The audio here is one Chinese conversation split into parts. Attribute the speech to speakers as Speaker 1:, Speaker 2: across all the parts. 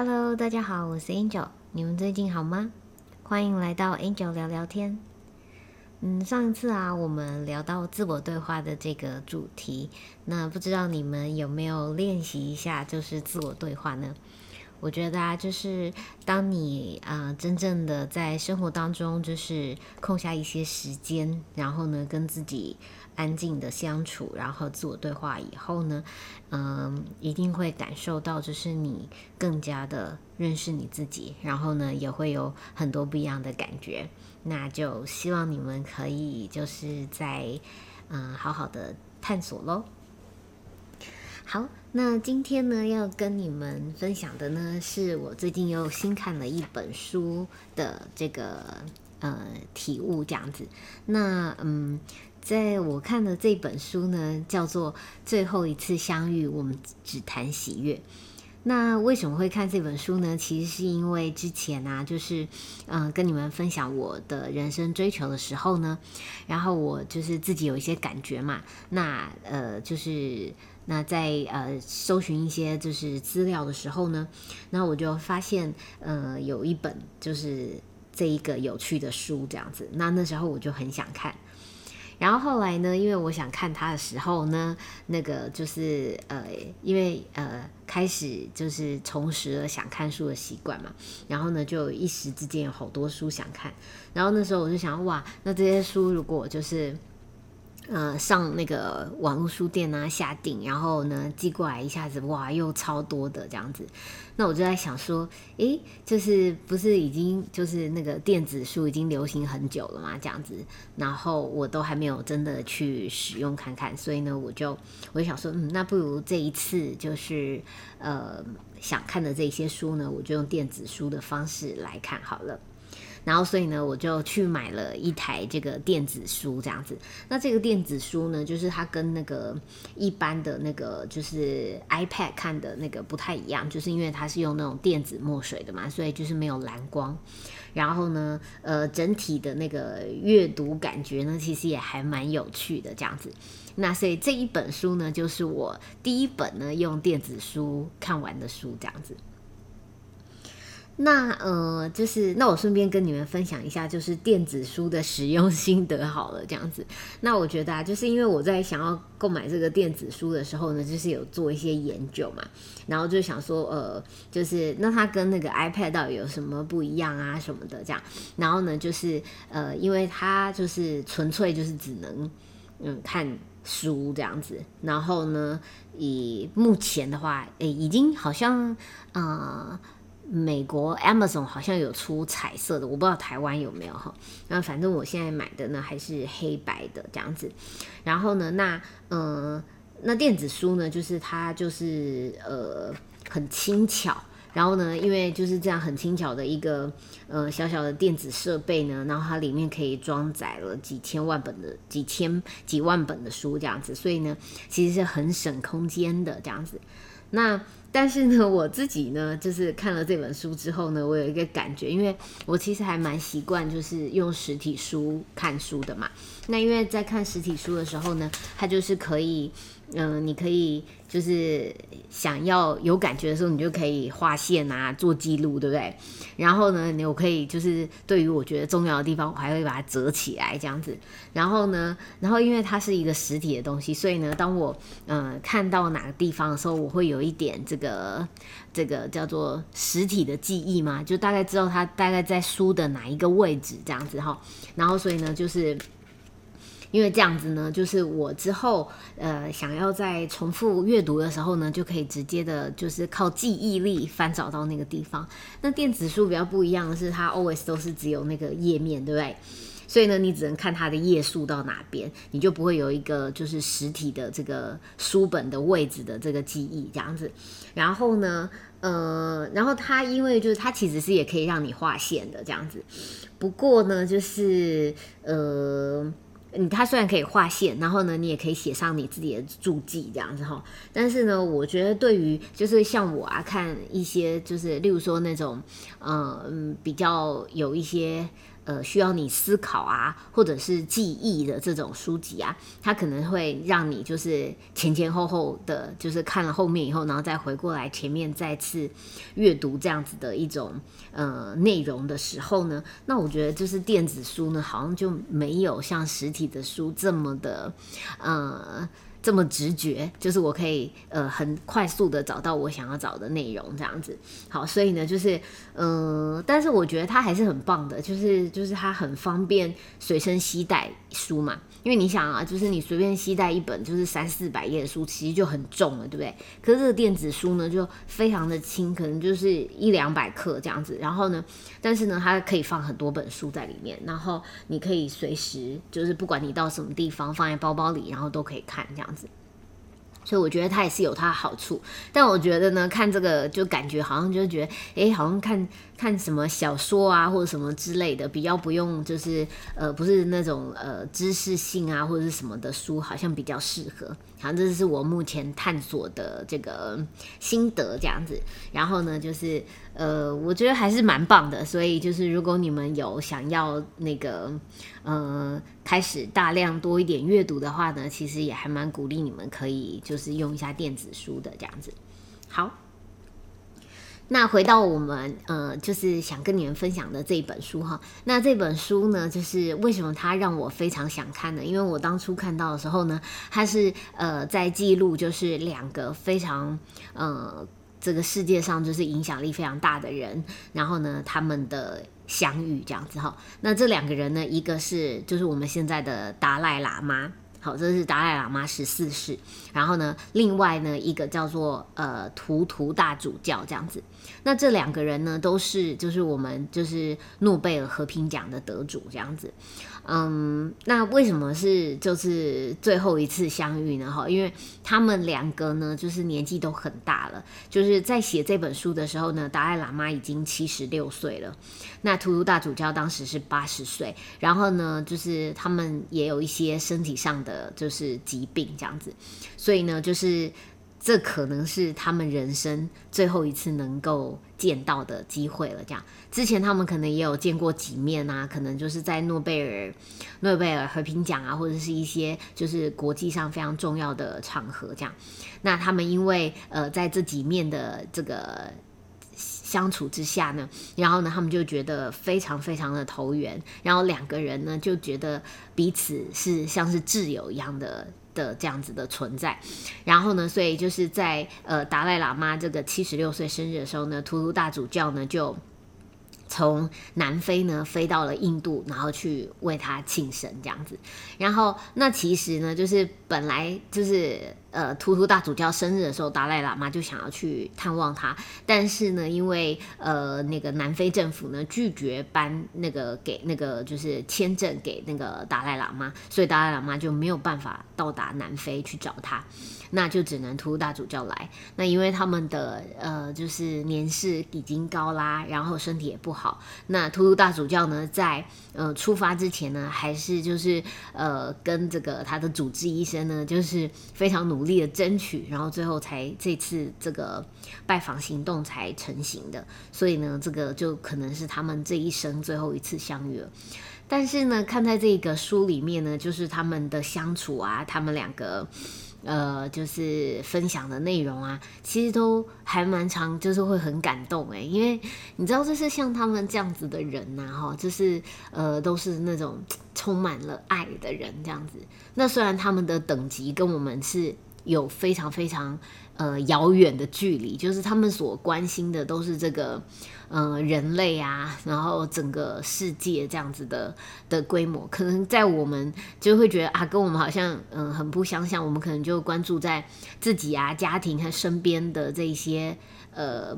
Speaker 1: Hello，大家好，我是 Angel，你们最近好吗？欢迎来到 Angel 聊聊天。嗯，上一次啊，我们聊到自我对话的这个主题，那不知道你们有没有练习一下，就是自我对话呢？我觉得啊，就是当你啊真正的在生活当中，就是空下一些时间，然后呢，跟自己安静的相处，然后自我对话以后呢，嗯，一定会感受到，就是你更加的认识你自己，然后呢，也会有很多不一样的感觉。那就希望你们可以就是在嗯好好的探索喽。好，那今天呢要跟你们分享的呢，是我最近又新看了一本书的这个呃体悟这样子。那嗯，在我看的这本书呢，叫做《最后一次相遇，我们只谈喜悦》。那为什么会看这本书呢？其实是因为之前啊，就是嗯，跟你们分享我的人生追求的时候呢，然后我就是自己有一些感觉嘛。那呃，就是那在呃搜寻一些就是资料的时候呢，那我就发现呃有一本就是这一个有趣的书这样子。那那时候我就很想看。然后后来呢，因为我想看他的时候呢，那个就是呃，因为呃开始就是重拾了想看书的习惯嘛，然后呢就一时之间有好多书想看，然后那时候我就想哇，那这些书如果就是。呃，上那个网络书店啊，下订，然后呢寄过来，一下子哇，又超多的这样子。那我就在想说，诶，就是不是已经就是那个电子书已经流行很久了嘛，这样子，然后我都还没有真的去使用看看，所以呢，我就我就想说，嗯，那不如这一次就是呃想看的这些书呢，我就用电子书的方式来看好了。然后，所以呢，我就去买了一台这个电子书，这样子。那这个电子书呢，就是它跟那个一般的那个就是 iPad 看的那个不太一样，就是因为它是用那种电子墨水的嘛，所以就是没有蓝光。然后呢，呃，整体的那个阅读感觉呢，其实也还蛮有趣的这样子。那所以这一本书呢，就是我第一本呢用电子书看完的书，这样子。那呃，就是那我顺便跟你们分享一下，就是电子书的使用心得好了，这样子。那我觉得啊，就是因为我在想要购买这个电子书的时候呢，就是有做一些研究嘛，然后就想说，呃，就是那它跟那个 iPad 到底有什么不一样啊，什么的这样。然后呢，就是呃，因为它就是纯粹就是只能嗯看书这样子。然后呢，以目前的话，诶，已经好像啊。美国 Amazon 好像有出彩色的，我不知道台湾有没有哈。那反正我现在买的呢还是黑白的这样子。然后呢，那嗯，那电子书呢，就是它就是呃很轻巧。然后呢，因为就是这样很轻巧的一个呃小小的电子设备呢，然后它里面可以装载了几千万本的几千几万本的书这样子，所以呢，其实是很省空间的这样子。那但是呢，我自己呢，就是看了这本书之后呢，我有一个感觉，因为我其实还蛮习惯就是用实体书看书的嘛。那因为在看实体书的时候呢，它就是可以。嗯，你可以就是想要有感觉的时候，你就可以画线啊，做记录，对不对？然后呢，你我可以就是对于我觉得重要的地方，我还会把它折起来这样子。然后呢，然后因为它是一个实体的东西，所以呢，当我嗯看到哪个地方的时候，我会有一点这个这个叫做实体的记忆嘛，就大概知道它大概在书的哪一个位置这样子哈。然后所以呢，就是。因为这样子呢，就是我之后呃想要在重复阅读的时候呢，就可以直接的，就是靠记忆力翻找到那个地方。那电子书比较不一样的是，它 always 都是只有那个页面，对不对？所以呢，你只能看它的页数到哪边，你就不会有一个就是实体的这个书本的位置的这个记忆这样子。然后呢，呃，然后它因为就是它其实是也可以让你划线的这样子。不过呢，就是呃。你它虽然可以划线，然后呢，你也可以写上你自己的注记这样子哈。但是呢，我觉得对于就是像我啊，看一些就是例如说那种，嗯嗯，比较有一些呃需要你思考啊，或者是记忆的这种书籍啊，它可能会让你就是前前后后的，就是看了后面以后，然后再回过来前面再次阅读这样子的一种呃内容的时候呢，那我觉得就是电子书呢，好像就没有像实体的书这么的呃。这么直觉，就是我可以呃很快速的找到我想要找的内容，这样子。好，所以呢，就是嗯，但是我觉得它还是很棒的，就是就是它很方便随身携带书嘛。因为你想啊，就是你随便携带一本就是三四百页的书，其实就很重了，对不对？可是这个电子书呢，就非常的轻，可能就是一两百克这样子。然后呢，但是呢，它可以放很多本书在里面，然后你可以随时就是不管你到什么地方，放在包包里，然后都可以看这样子。所以我觉得它也是有它好处，但我觉得呢，看这个就感觉好像就觉得，哎，好像看看什么小说啊，或者什么之类的，比较不用就是呃，不是那种呃知识性啊或者是什么的书，好像比较适合。好像，这是我目前探索的这个心得这样子。然后呢，就是呃，我觉得还是蛮棒的。所以就是如果你们有想要那个呃开始大量多一点阅读的话呢，其实也还蛮鼓励你们可以就是用一下电子书的这样子。好。那回到我们呃，就是想跟你们分享的这一本书哈。那这本书呢，就是为什么它让我非常想看呢？因为我当初看到的时候呢，它是呃在记录就是两个非常呃这个世界上就是影响力非常大的人，然后呢他们的相遇这样子哈。那这两个人呢，一个是就是我们现在的达赖喇嘛。好，这是达赖喇嘛十四世。然后呢，另外呢，一个叫做呃图图大主教这样子。那这两个人呢，都是就是我们就是诺贝尔和平奖的得主这样子。嗯，那为什么是就是最后一次相遇呢？哈，因为他们两个呢，就是年纪都很大了。就是在写这本书的时候呢，达赖喇嘛已经七十六岁了，那图图大主教当时是八十岁。然后呢，就是他们也有一些身体上的就是疾病这样子，所以呢，就是。这可能是他们人生最后一次能够见到的机会了。这样，之前他们可能也有见过几面啊，可能就是在诺贝尔、诺贝尔和平奖啊，或者是一些就是国际上非常重要的场合这样。那他们因为呃在这几面的这个相处之下呢，然后呢，他们就觉得非常非常的投缘，然后两个人呢就觉得彼此是像是挚友一样的。的这样子的存在，然后呢，所以就是在呃达赖喇嘛这个七十六岁生日的时候呢，图图大主教呢就从南非呢飞到了印度，然后去为他庆生这样子。然后那其实呢，就是本来就是。呃，图图大主教生日的时候，达赖喇嘛就想要去探望他，但是呢，因为呃那个南非政府呢拒绝颁那个给那个就是签证给那个达赖喇嘛，所以达赖喇嘛就没有办法到达南非去找他，那就只能图图大主教来。那因为他们的呃就是年事已经高啦，然后身体也不好，那图图大主教呢在呃出发之前呢，还是就是呃跟这个他的主治医生呢，就是非常努。努力的争取，然后最后才这次这个拜访行动才成型的，所以呢，这个就可能是他们这一生最后一次相遇了。但是呢，看在这个书里面呢，就是他们的相处啊，他们两个呃，就是分享的内容啊，其实都还蛮长，就是会很感动诶，因为你知道，就是像他们这样子的人呐，哈，就是呃，都是那种充满了爱的人这样子。那虽然他们的等级跟我们是。有非常非常呃遥远的距离，就是他们所关心的都是这个呃人类啊，然后整个世界这样子的的规模，可能在我们就会觉得啊，跟我们好像嗯很不相像，我们可能就关注在自己啊家庭和身边的这一些呃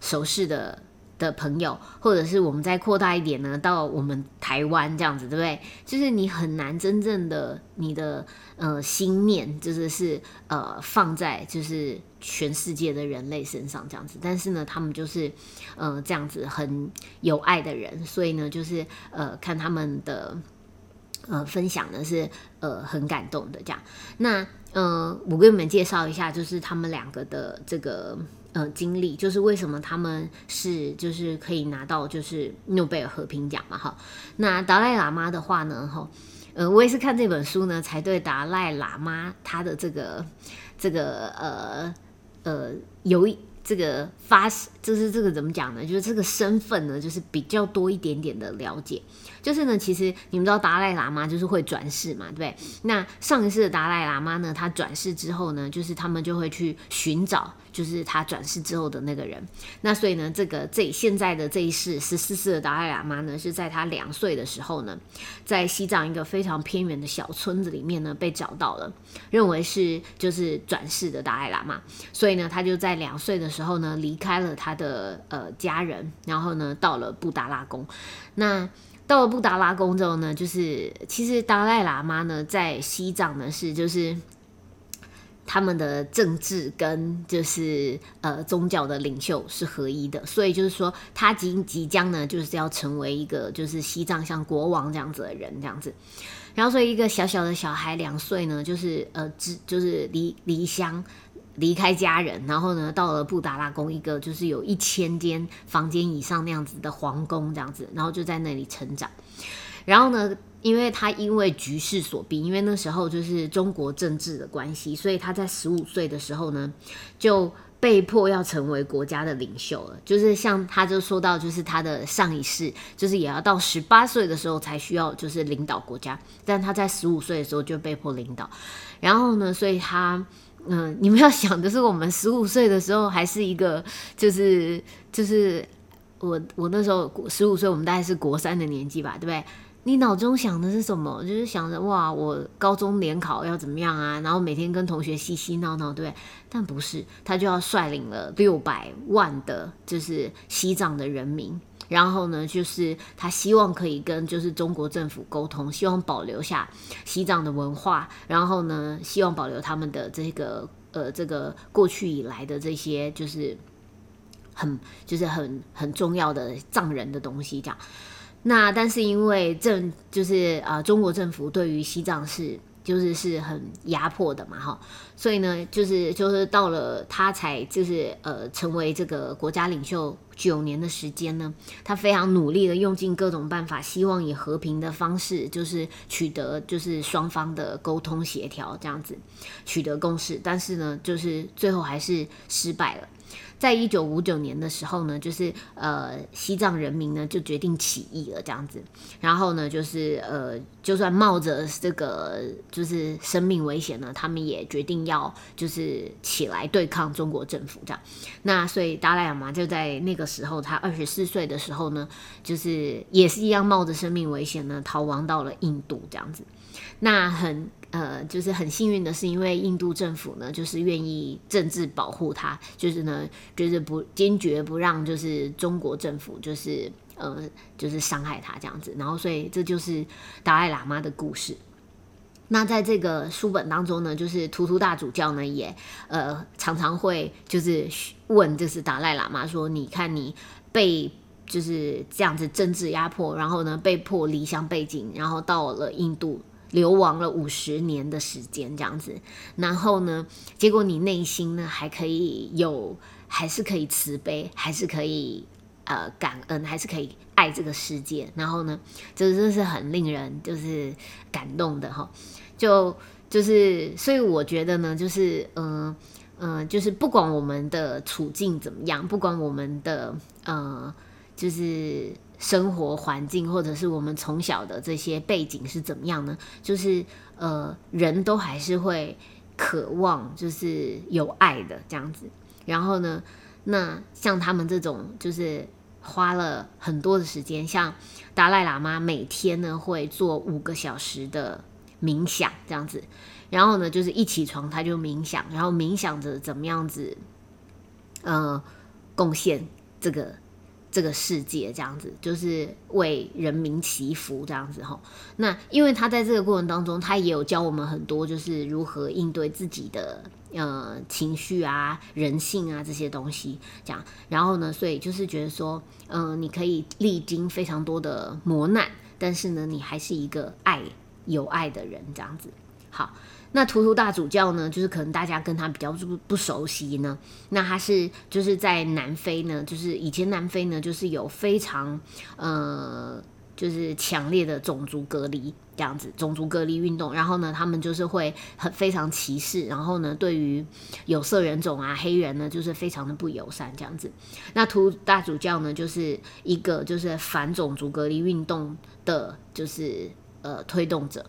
Speaker 1: 熟识的。的朋友，或者是我们再扩大一点呢，到我们台湾这样子，对不对？就是你很难真正的你的呃心念，就是是呃放在就是全世界的人类身上这样子。但是呢，他们就是呃这样子很有爱的人，所以呢，就是呃看他们的呃分享呢是呃很感动的这样。那呃，我给你们介绍一下，就是他们两个的这个。呃经历，就是为什么他们是就是可以拿到就是诺贝尔和平奖嘛哈。那达赖喇嘛的话呢哈，呃我也是看这本书呢才对达赖喇嘛他的这个这个呃呃有一。这个发，就是这个怎么讲呢？就是这个身份呢，就是比较多一点点的了解。就是呢，其实你们知道达赖喇嘛就是会转世嘛，对不对？那上一世的达赖喇嘛呢，他转世之后呢，就是他们就会去寻找。就是他转世之后的那个人，那所以呢，这个这现在的这一世十四世的达赖喇嘛呢，是在他两岁的时候呢，在西藏一个非常偏远的小村子里面呢被找到了，认为是就是转世的达赖喇嘛，所以呢，他就在两岁的时候呢离开了他的呃家人，然后呢到了布达拉宫。那到了布达拉宫之后呢，就是其实达赖喇嘛呢在西藏呢是就是。他们的政治跟就是呃宗教的领袖是合一的，所以就是说他即即将呢就是要成为一个就是西藏像国王这样子的人这样子，然后所以一个小小的小孩两岁呢就是呃只就是离离乡离开家人，然后呢到了布达拉宫一个就是有一千间房间以上那样子的皇宫这样子，然后就在那里成长，然后呢。因为他因为局势所逼，因为那时候就是中国政治的关系，所以他在十五岁的时候呢，就被迫要成为国家的领袖了。就是像他就说到，就是他的上一世，就是也要到十八岁的时候才需要就是领导国家，但他在十五岁的时候就被迫领导。然后呢，所以他嗯，你们要想的是，我们十五岁的时候还是一个，就是就是我我那时候十五岁，我们大概是国三的年纪吧，对不对？你脑中想的是什么？就是想着哇，我高中联考要怎么样啊？然后每天跟同学嬉嬉闹闹，对？但不是，他就要率领了六百万的，就是西藏的人民。然后呢，就是他希望可以跟就是中国政府沟通，希望保留下西藏的文化。然后呢，希望保留他们的这个呃，这个过去以来的这些就是很就是很很重要的藏人的东西，这样。那但是因为政就是啊，中国政府对于西藏是就是是很压迫的嘛，哈，所以呢，就是就是到了他才就是呃成为这个国家领袖九年的时间呢，他非常努力的用尽各种办法，希望以和平的方式就是取得就是双方的沟通协调这样子取得共识，但是呢，就是最后还是失败了。在一九五九年的时候呢，就是呃西藏人民呢就决定起义了这样子，然后呢就是呃就算冒着这个就是生命危险呢，他们也决定要就是起来对抗中国政府这样。那所以达赖喇嘛就在那个时候，他二十四岁的时候呢，就是也是一样冒着生命危险呢逃亡到了印度这样子。那很。呃，就是很幸运的是，因为印度政府呢，就是愿意政治保护他，就是呢，就是不坚决不让，就是中国政府就是呃，就是伤害他这样子。然后，所以这就是达赖喇嘛的故事。那在这个书本当中呢，就是图图大主教呢也呃常常会就是问，就是达赖喇嘛说：“你看你被就是这样子政治压迫，然后呢被迫离乡背井，然后到了印度。”流亡了五十年的时间，这样子，然后呢，结果你内心呢还可以有，还是可以慈悲，还是可以呃感恩，还是可以爱这个世界，然后呢，这真是很令人就是感动的哈，就就是，所以我觉得呢，就是嗯嗯，就是不管我们的处境怎么样，不管我们的呃，就是。生活环境，或者是我们从小的这些背景是怎么样呢？就是呃，人都还是会渴望，就是有爱的这样子。然后呢，那像他们这种，就是花了很多的时间，像达赖喇嘛每天呢会做五个小时的冥想这样子。然后呢，就是一起床他就冥想，然后冥想着怎么样子，呃，贡献这个。这个世界这样子，就是为人民祈福这样子哈。那因为他在这个过程当中，他也有教我们很多，就是如何应对自己的呃情绪啊、人性啊这些东西。这样，然后呢，所以就是觉得说，嗯，你可以历经非常多的磨难，但是呢，你还是一个爱有爱的人这样子。好，那图图大主教呢，就是可能大家跟他比较不不熟悉呢。那他是就是在南非呢，就是以前南非呢，就是有非常呃。就是强烈的种族隔离这样子，种族隔离运动，然后呢，他们就是会很非常歧视，然后呢，对于有色人种啊、黑人呢，就是非常的不友善这样子。那图大主教呢，就是一个就是反种族隔离运动的，就是呃推动者。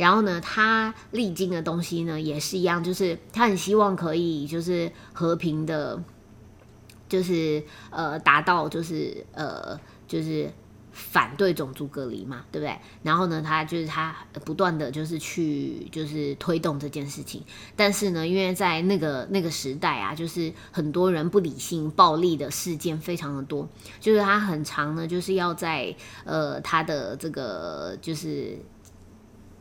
Speaker 1: 然后呢，他历经的东西呢，也是一样，就是他很希望可以就是和平的，就是呃达到就是呃就是。反对种族隔离嘛，对不对？然后呢，他就是他不断的就是去就是推动这件事情，但是呢，因为在那个那个时代啊，就是很多人不理性、暴力的事件非常的多，就是他很长呢，就是要在呃他的这个就是。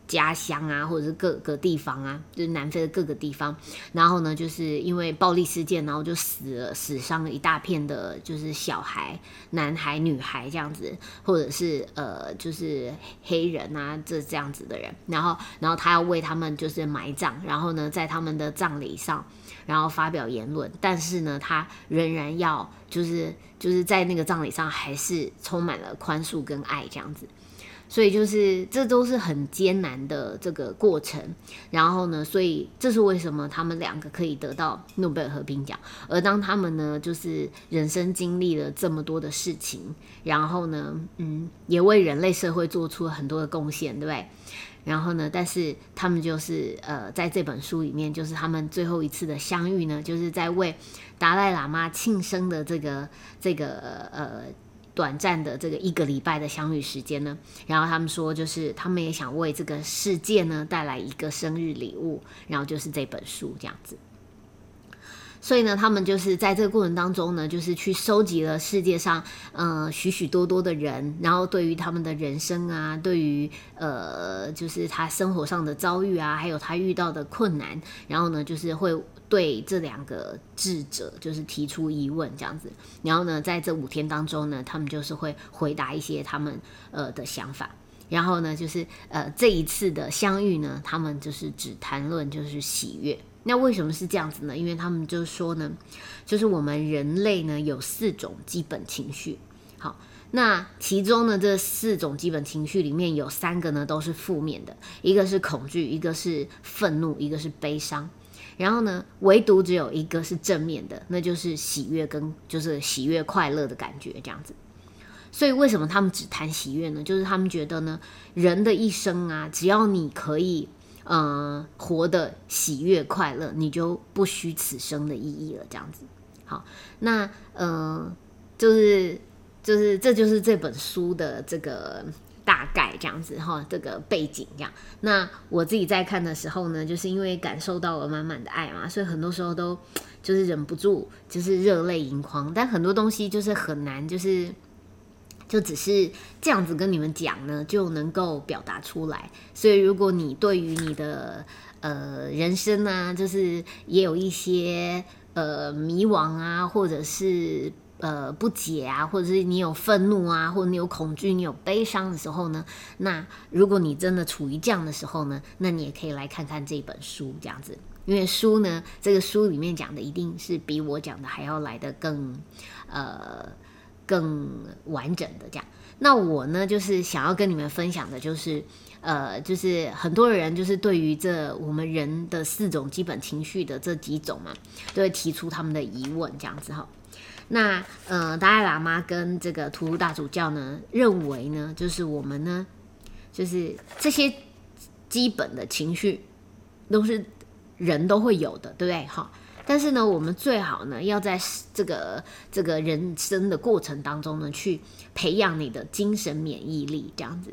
Speaker 1: 家乡啊，或者是各个地方啊，就是南非的各个地方，然后呢，就是因为暴力事件，然后就死了、死伤了一大片的，就是小孩、男孩、女孩这样子，或者是呃，就是黑人啊，这这样子的人，然后，然后他要为他们就是埋葬，然后呢，在他们的葬礼上，然后发表言论，但是呢，他仍然要就是就是在那个葬礼上，还是充满了宽恕跟爱这样子。所以就是这都是很艰难的这个过程，然后呢，所以这是为什么他们两个可以得到诺贝尔和平奖。而当他们呢，就是人生经历了这么多的事情，然后呢，嗯，也为人类社会做出了很多的贡献，对不对？然后呢，但是他们就是呃，在这本书里面，就是他们最后一次的相遇呢，就是在为达赖喇嘛庆生的这个这个呃。短暂的这个一个礼拜的相遇时间呢，然后他们说，就是他们也想为这个世界呢带来一个生日礼物，然后就是这本书这样子。所以呢，他们就是在这个过程当中呢，就是去收集了世界上呃许许多多的人，然后对于他们的人生啊，对于呃就是他生活上的遭遇啊，还有他遇到的困难，然后呢，就是会。对这两个智者就是提出疑问这样子，然后呢，在这五天当中呢，他们就是会回答一些他们呃的想法，然后呢，就是呃这一次的相遇呢，他们就是只谈论就是喜悦。那为什么是这样子呢？因为他们就说呢，就是我们人类呢有四种基本情绪，好，那其中呢这四种基本情绪里面有三个呢都是负面的，一个是恐惧，一个是愤怒，一个是悲伤。然后呢，唯独只有一个是正面的，那就是喜悦跟就是喜悦快乐的感觉这样子。所以为什么他们只谈喜悦呢？就是他们觉得呢，人的一生啊，只要你可以嗯活得喜悦快乐，你就不虚此生的意义了。这样子，好，那嗯，就是就是这就是这本书的这个。大概这样子哈，这个背景这样。那我自己在看的时候呢，就是因为感受到了满满的爱嘛，所以很多时候都就是忍不住，就是热泪盈眶。但很多东西就是很难，就是就只是这样子跟你们讲呢，就能够表达出来。所以如果你对于你的呃人生呢，就是也有一些呃迷惘啊，或者是。呃，不解啊，或者是你有愤怒啊，或者你有恐惧、你有悲伤的时候呢？那如果你真的处于这样的时候呢，那你也可以来看看这本书，这样子。因为书呢，这个书里面讲的一定是比我讲的还要来的更呃更完整的这样。那我呢，就是想要跟你们分享的，就是呃，就是很多人就是对于这我们人的四种基本情绪的这几种嘛，都会提出他们的疑问，这样子哈。那呃，达赖喇嘛跟这个图大主教呢，认为呢，就是我们呢，就是这些基本的情绪都是人都会有的，对不对？哈，但是呢，我们最好呢，要在这个这个人生的过程当中呢，去培养你的精神免疫力，这样子。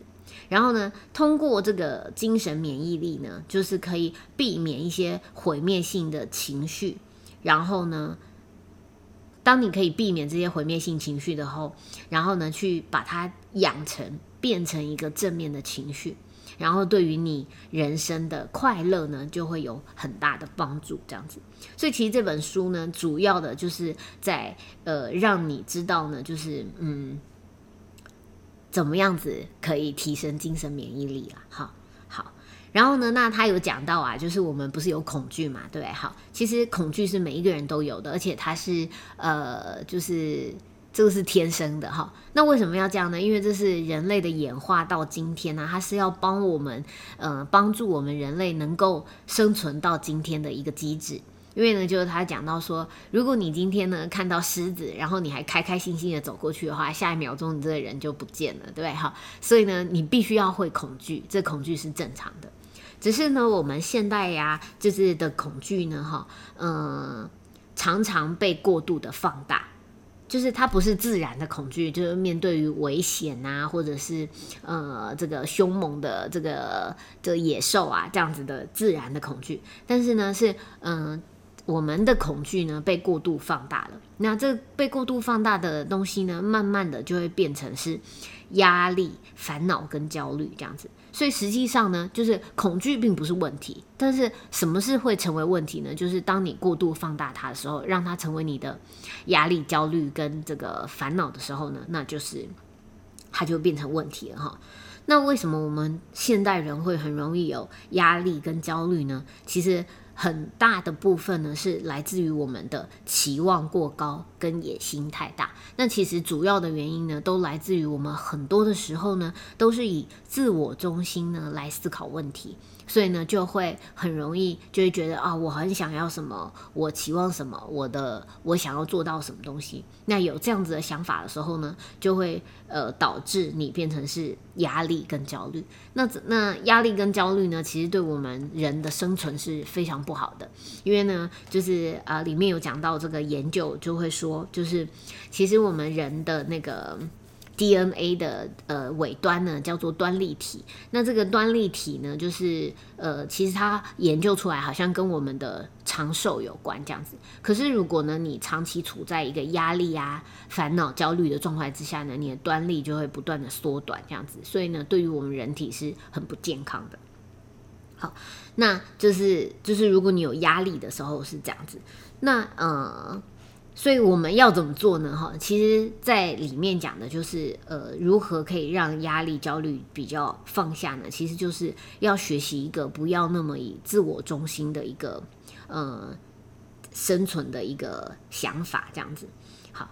Speaker 1: 然后呢，通过这个精神免疫力呢，就是可以避免一些毁灭性的情绪。然后呢？当你可以避免这些毁灭性情绪的后，然后呢，去把它养成变成一个正面的情绪，然后对于你人生的快乐呢，就会有很大的帮助。这样子，所以其实这本书呢，主要的就是在呃，让你知道呢，就是嗯，怎么样子可以提升精神免疫力啊？好，好。然后呢，那他有讲到啊，就是我们不是有恐惧嘛，对不对？好，其实恐惧是每一个人都有的，而且它是呃，就是这个是天生的哈。那为什么要这样呢？因为这是人类的演化到今天呢，它是要帮我们呃帮助我们人类能够生存到今天的一个机制。因为呢，就是他讲到说，如果你今天呢看到狮子，然后你还开开心心的走过去的话，下一秒钟你这个人就不见了，对不对？哈，所以呢，你必须要会恐惧，这恐惧是正常的。只是呢，我们现代呀，就是的恐惧呢，哈，嗯，常常被过度的放大，就是它不是自然的恐惧，就是面对于危险啊，或者是呃这个凶猛的这个这野兽啊这样子的自然的恐惧，但是呢，是嗯。我们的恐惧呢被过度放大了，那这被过度放大的东西呢，慢慢的就会变成是压力、烦恼跟焦虑这样子。所以实际上呢，就是恐惧并不是问题，但是什么是会成为问题呢？就是当你过度放大它的时候，让它成为你的压力、焦虑跟这个烦恼的时候呢，那就是它就变成问题了哈。那为什么我们现代人会很容易有压力跟焦虑呢？其实。很大的部分呢，是来自于我们的期望过高跟野心太大。那其实主要的原因呢，都来自于我们很多的时候呢，都是以自我中心呢来思考问题。所以呢，就会很容易就会觉得啊，我很想要什么，我期望什么，我的我想要做到什么东西。那有这样子的想法的时候呢，就会呃导致你变成是压力跟焦虑。那那压力跟焦虑呢，其实对我们人的生存是非常不好的，因为呢，就是呃里面有讲到这个研究就会说，就是其实我们人的那个。DNA 的呃尾端呢叫做端粒体，那这个端粒体呢，就是呃其实它研究出来好像跟我们的长寿有关这样子。可是如果呢你长期处在一个压力啊、烦恼、焦虑的状态之下呢，你的端粒就会不断的缩短这样子，所以呢对于我们人体是很不健康的。好，那就是就是如果你有压力的时候是这样子，那呃。所以我们要怎么做呢？哈，其实，在里面讲的就是，呃，如何可以让压力、焦虑比较放下呢？其实就是要学习一个不要那么以自我中心的一个，呃，生存的一个想法，这样子。好，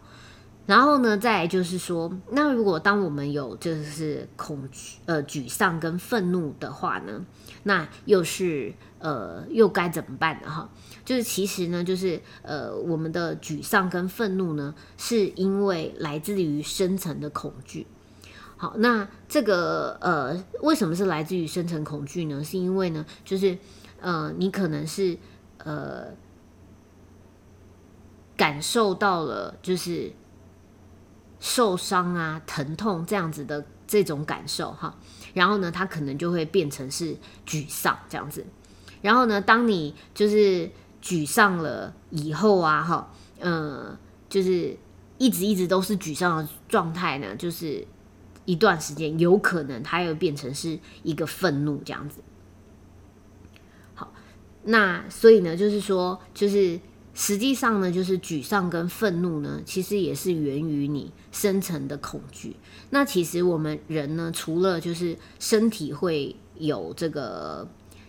Speaker 1: 然后呢，再就是说，那如果当我们有就是恐惧、呃，沮丧跟愤怒的话呢，那又是呃，又该怎么办呢？哈？就是其实呢，就是呃，我们的沮丧跟愤怒呢，是因为来自于深层的恐惧。好，那这个呃，为什么是来自于深层恐惧呢？是因为呢，就是呃，你可能是呃，感受到了就是受伤啊、疼痛这样子的这种感受哈，然后呢，他可能就会变成是沮丧这样子。然后呢，当你就是沮丧了以后啊，哈，嗯，就是一直一直都是沮丧的状态呢，就是一段时间，有可能他又变成是一个愤怒这样子。好，那所以呢，就是说，就是实际上呢，就是沮丧跟愤怒呢，其实也是源于你深层的恐惧。那其实我们人呢，除了就是身体会有这个。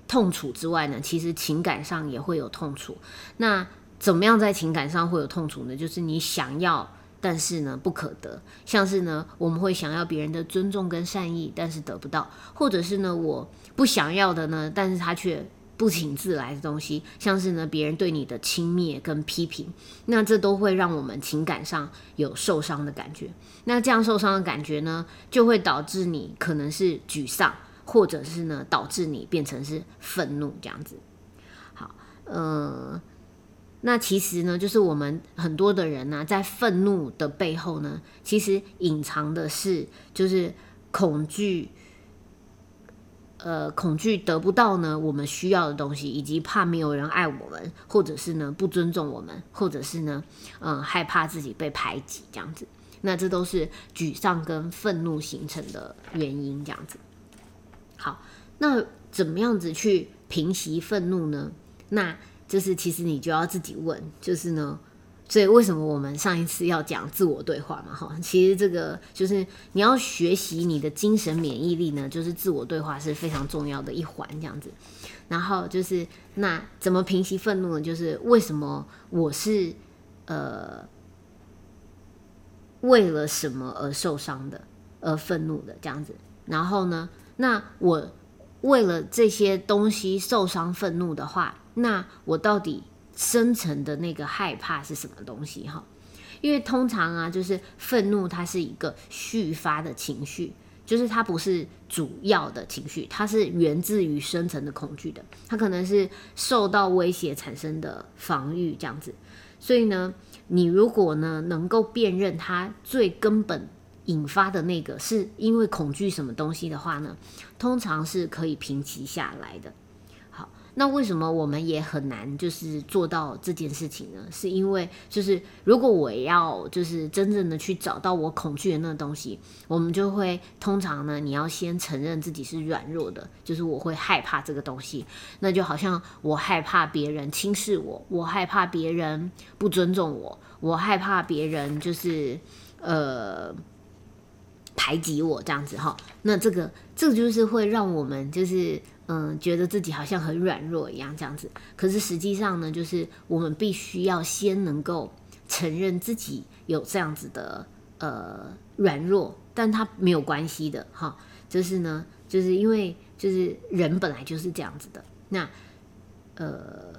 Speaker 1: 痛楚之外呢，其实情感上也会有痛楚。那怎么样在情感上会有痛楚呢？就是你想要，但是呢不可得。像是呢，我们会想要别人的尊重跟善意，但是得不到；或者是呢，我不想要的呢，但是他却不请自来的东西，像是呢别人对你的轻蔑跟批评，那这都会让我们情感上有受伤的感觉。那这样受伤的感觉呢，就会导致你可能是沮丧。或者是呢，导致你变成是愤怒这样子。好，呃，那其实呢，就是我们很多的人呢，在愤怒的背后呢，其实隐藏的是就是恐惧，呃，恐惧得不到呢我们需要的东西，以及怕没有人爱我们，或者是呢不尊重我们，或者是呢，嗯，害怕自己被排挤这样子。那这都是沮丧跟愤怒形成的原因这样子。好，那怎么样子去平息愤怒呢？那就是其实你就要自己问，就是呢，所以为什么我们上一次要讲自我对话嘛？哈，其实这个就是你要学习你的精神免疫力呢，就是自我对话是非常重要的一环，这样子。然后就是那怎么平息愤怒呢？就是为什么我是呃为了什么而受伤的，而愤怒的这样子。然后呢，那我为了这些东西受伤愤怒的话，那我到底？深层的那个害怕是什么东西？哈，因为通常啊，就是愤怒，它是一个续发的情绪，就是它不是主要的情绪，它是源自于深层的恐惧的，它可能是受到威胁产生的防御这样子。所以呢，你如果呢能够辨认它最根本引发的那个是因为恐惧什么东西的话呢，通常是可以平息下来的。那为什么我们也很难就是做到这件事情呢？是因为就是如果我要就是真正的去找到我恐惧的那个东西，我们就会通常呢，你要先承认自己是软弱的，就是我会害怕这个东西。那就好像我害怕别人轻视我，我害怕别人不尊重我，我害怕别人就是呃排挤我这样子哈。那这个这个就是会让我们就是。嗯，觉得自己好像很软弱一样，这样子。可是实际上呢，就是我们必须要先能够承认自己有这样子的呃软弱，但它没有关系的哈。就是呢，就是因为就是人本来就是这样子的。那呃，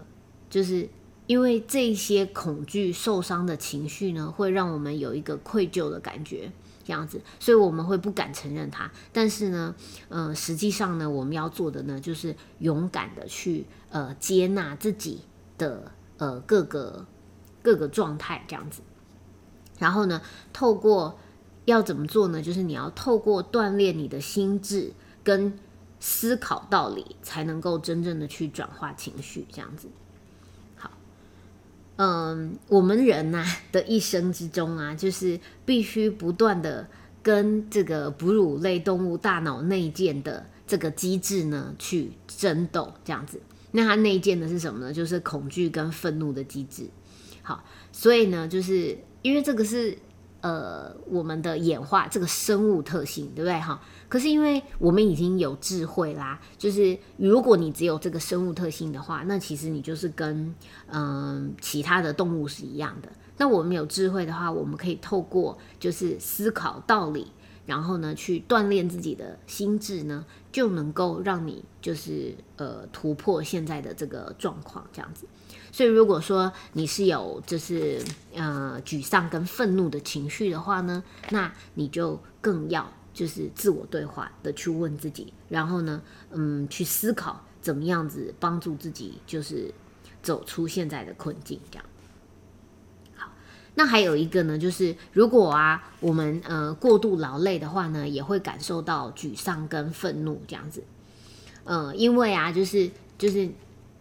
Speaker 1: 就是因为这些恐惧、受伤的情绪呢，会让我们有一个愧疚的感觉。这样子，所以我们会不敢承认它。但是呢，呃，实际上呢，我们要做的呢，就是勇敢的去呃接纳自己的呃各个各个状态这样子。然后呢，透过要怎么做呢？就是你要透过锻炼你的心智跟思考道理，才能够真正的去转化情绪这样子。嗯，我们人呐的一生之中啊，就是必须不断的跟这个哺乳类动物大脑内建的这个机制呢去争斗，这样子。那它内建的是什么呢？就是恐惧跟愤怒的机制。好，所以呢，就是因为这个是呃我们的演化这个生物特性，对不对？哈。可是因为我们已经有智慧啦，就是如果你只有这个生物特性的话，那其实你就是跟嗯其他的动物是一样的。那我们有智慧的话，我们可以透过就是思考道理，然后呢去锻炼自己的心智呢，就能够让你就是呃突破现在的这个状况这样子。所以如果说你是有就是呃沮丧跟愤怒的情绪的话呢，那你就更要。就是自我对话的去问自己，然后呢，嗯，去思考怎么样子帮助自己，就是走出现在的困境。这样好，那还有一个呢，就是如果啊，我们呃过度劳累的话呢，也会感受到沮丧跟愤怒这样子。嗯，因为啊，就是就是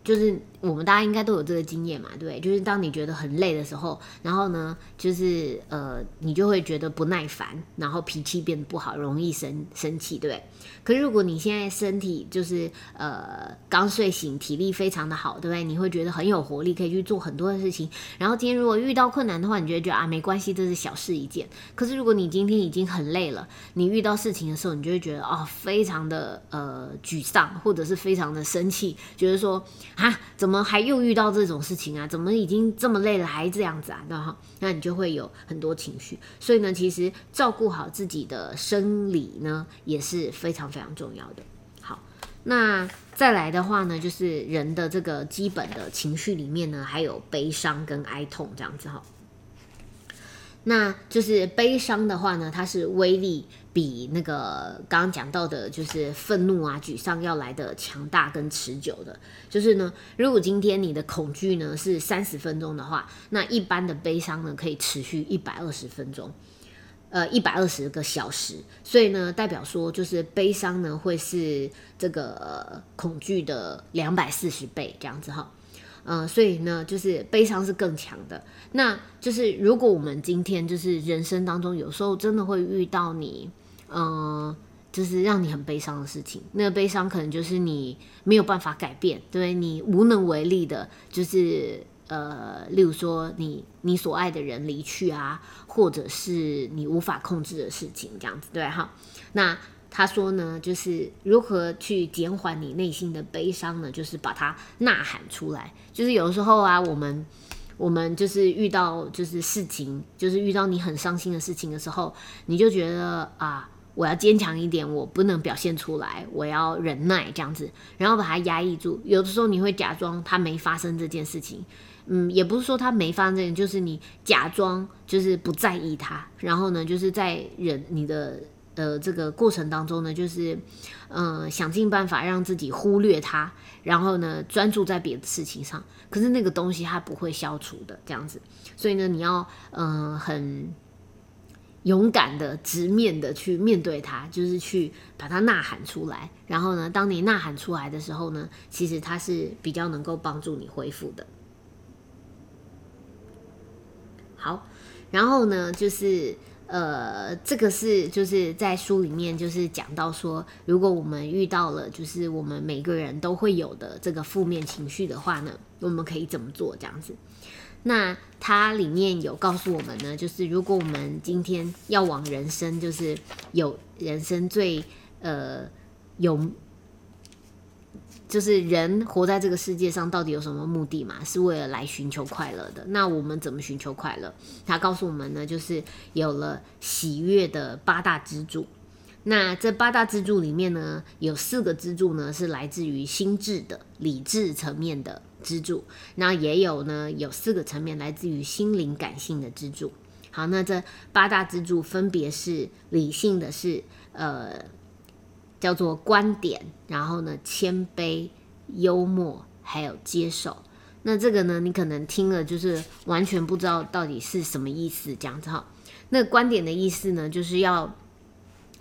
Speaker 1: 就是。我们大家应该都有这个经验嘛，对？就是当你觉得很累的时候，然后呢，就是呃，你就会觉得不耐烦，然后脾气变得不好，容易生生气，对？可是如果你现在身体就是呃刚睡醒，体力非常的好，对不对？你会觉得很有活力，可以去做很多的事情。然后今天如果遇到困难的话，你就会觉得啊没关系，这是小事一件。可是如果你今天已经很累了，你遇到事情的时候，你就会觉得哦非常的呃沮丧，或者是非常的生气，觉得说啊怎么？还又遇到这种事情啊？怎么已经这么累了还这样子啊？那哈，那你就会有很多情绪。所以呢，其实照顾好自己的生理呢，也是非常非常重要的。好，那再来的话呢，就是人的这个基本的情绪里面呢，还有悲伤跟哀痛这样子哈。那就是悲伤的话呢，它是威力比那个刚刚讲到的，就是愤怒啊、沮丧要来的强大跟持久的。就是呢，如果今天你的恐惧呢是三十分钟的话，那一般的悲伤呢可以持续一百二十分钟，呃，一百二十个小时。所以呢，代表说就是悲伤呢会是这个恐惧的两百四十倍这样子哈。嗯，所以呢，就是悲伤是更强的。那就是如果我们今天就是人生当中有时候真的会遇到你，嗯，就是让你很悲伤的事情，那个悲伤可能就是你没有办法改变，对你无能为力的，就是
Speaker 2: 呃，例如说你你所爱的人离去啊，或者是你无法控制的事情，这样子对哈。那他说呢，就是如何去减缓你内心的悲伤呢？就是把它呐喊出来。就是有时候啊，我们我们就是遇到就是事情，就是遇到你很伤心的事情的时候，你就觉得啊，我要坚强一点，我不能表现出来，我要忍耐这样子，然后把它压抑住。有的时候你会假装它没发生这件事情。嗯，也不是说他没发生，就是你假装就是不在意他，然后呢，就是在忍你的呃这个过程当中呢，就是嗯想尽办法让自己忽略他，然后呢专注在别的事情上。可是那个东西它不会消除的，这样子。所以呢，你要嗯很勇敢的直面的去面对它，就是去把它呐喊出来。然后呢，当你呐喊出来的时候呢，其实它是比较能够帮助你恢复的。好，然后呢，就是呃，这个是就是在书里面就是讲到说，如果我们遇到了就是我们每个人都会有的这个负面情绪的话呢，我们可以怎么做？这样子，那它里面有告诉我们呢，就是如果我们今天要往人生就是有人生最呃有。就是人活在这个世界上，到底有什么目的嘛？是为了来寻求快乐的。那我们怎么寻求快乐？他告诉我们呢，就是有了喜悦的八大支柱。那这八大支柱里面呢，有四个支柱呢是来自于心智的理智层面的支柱，那也有呢有四个层面来自于心灵感性的支柱。好，那这八大支柱分别是理性的是呃。叫做观点，然后呢，谦卑、幽默，还有接受。那这个呢，你可能听了就是完全不知道到底是什么意思，这样子哈。那观点的意思呢，就是要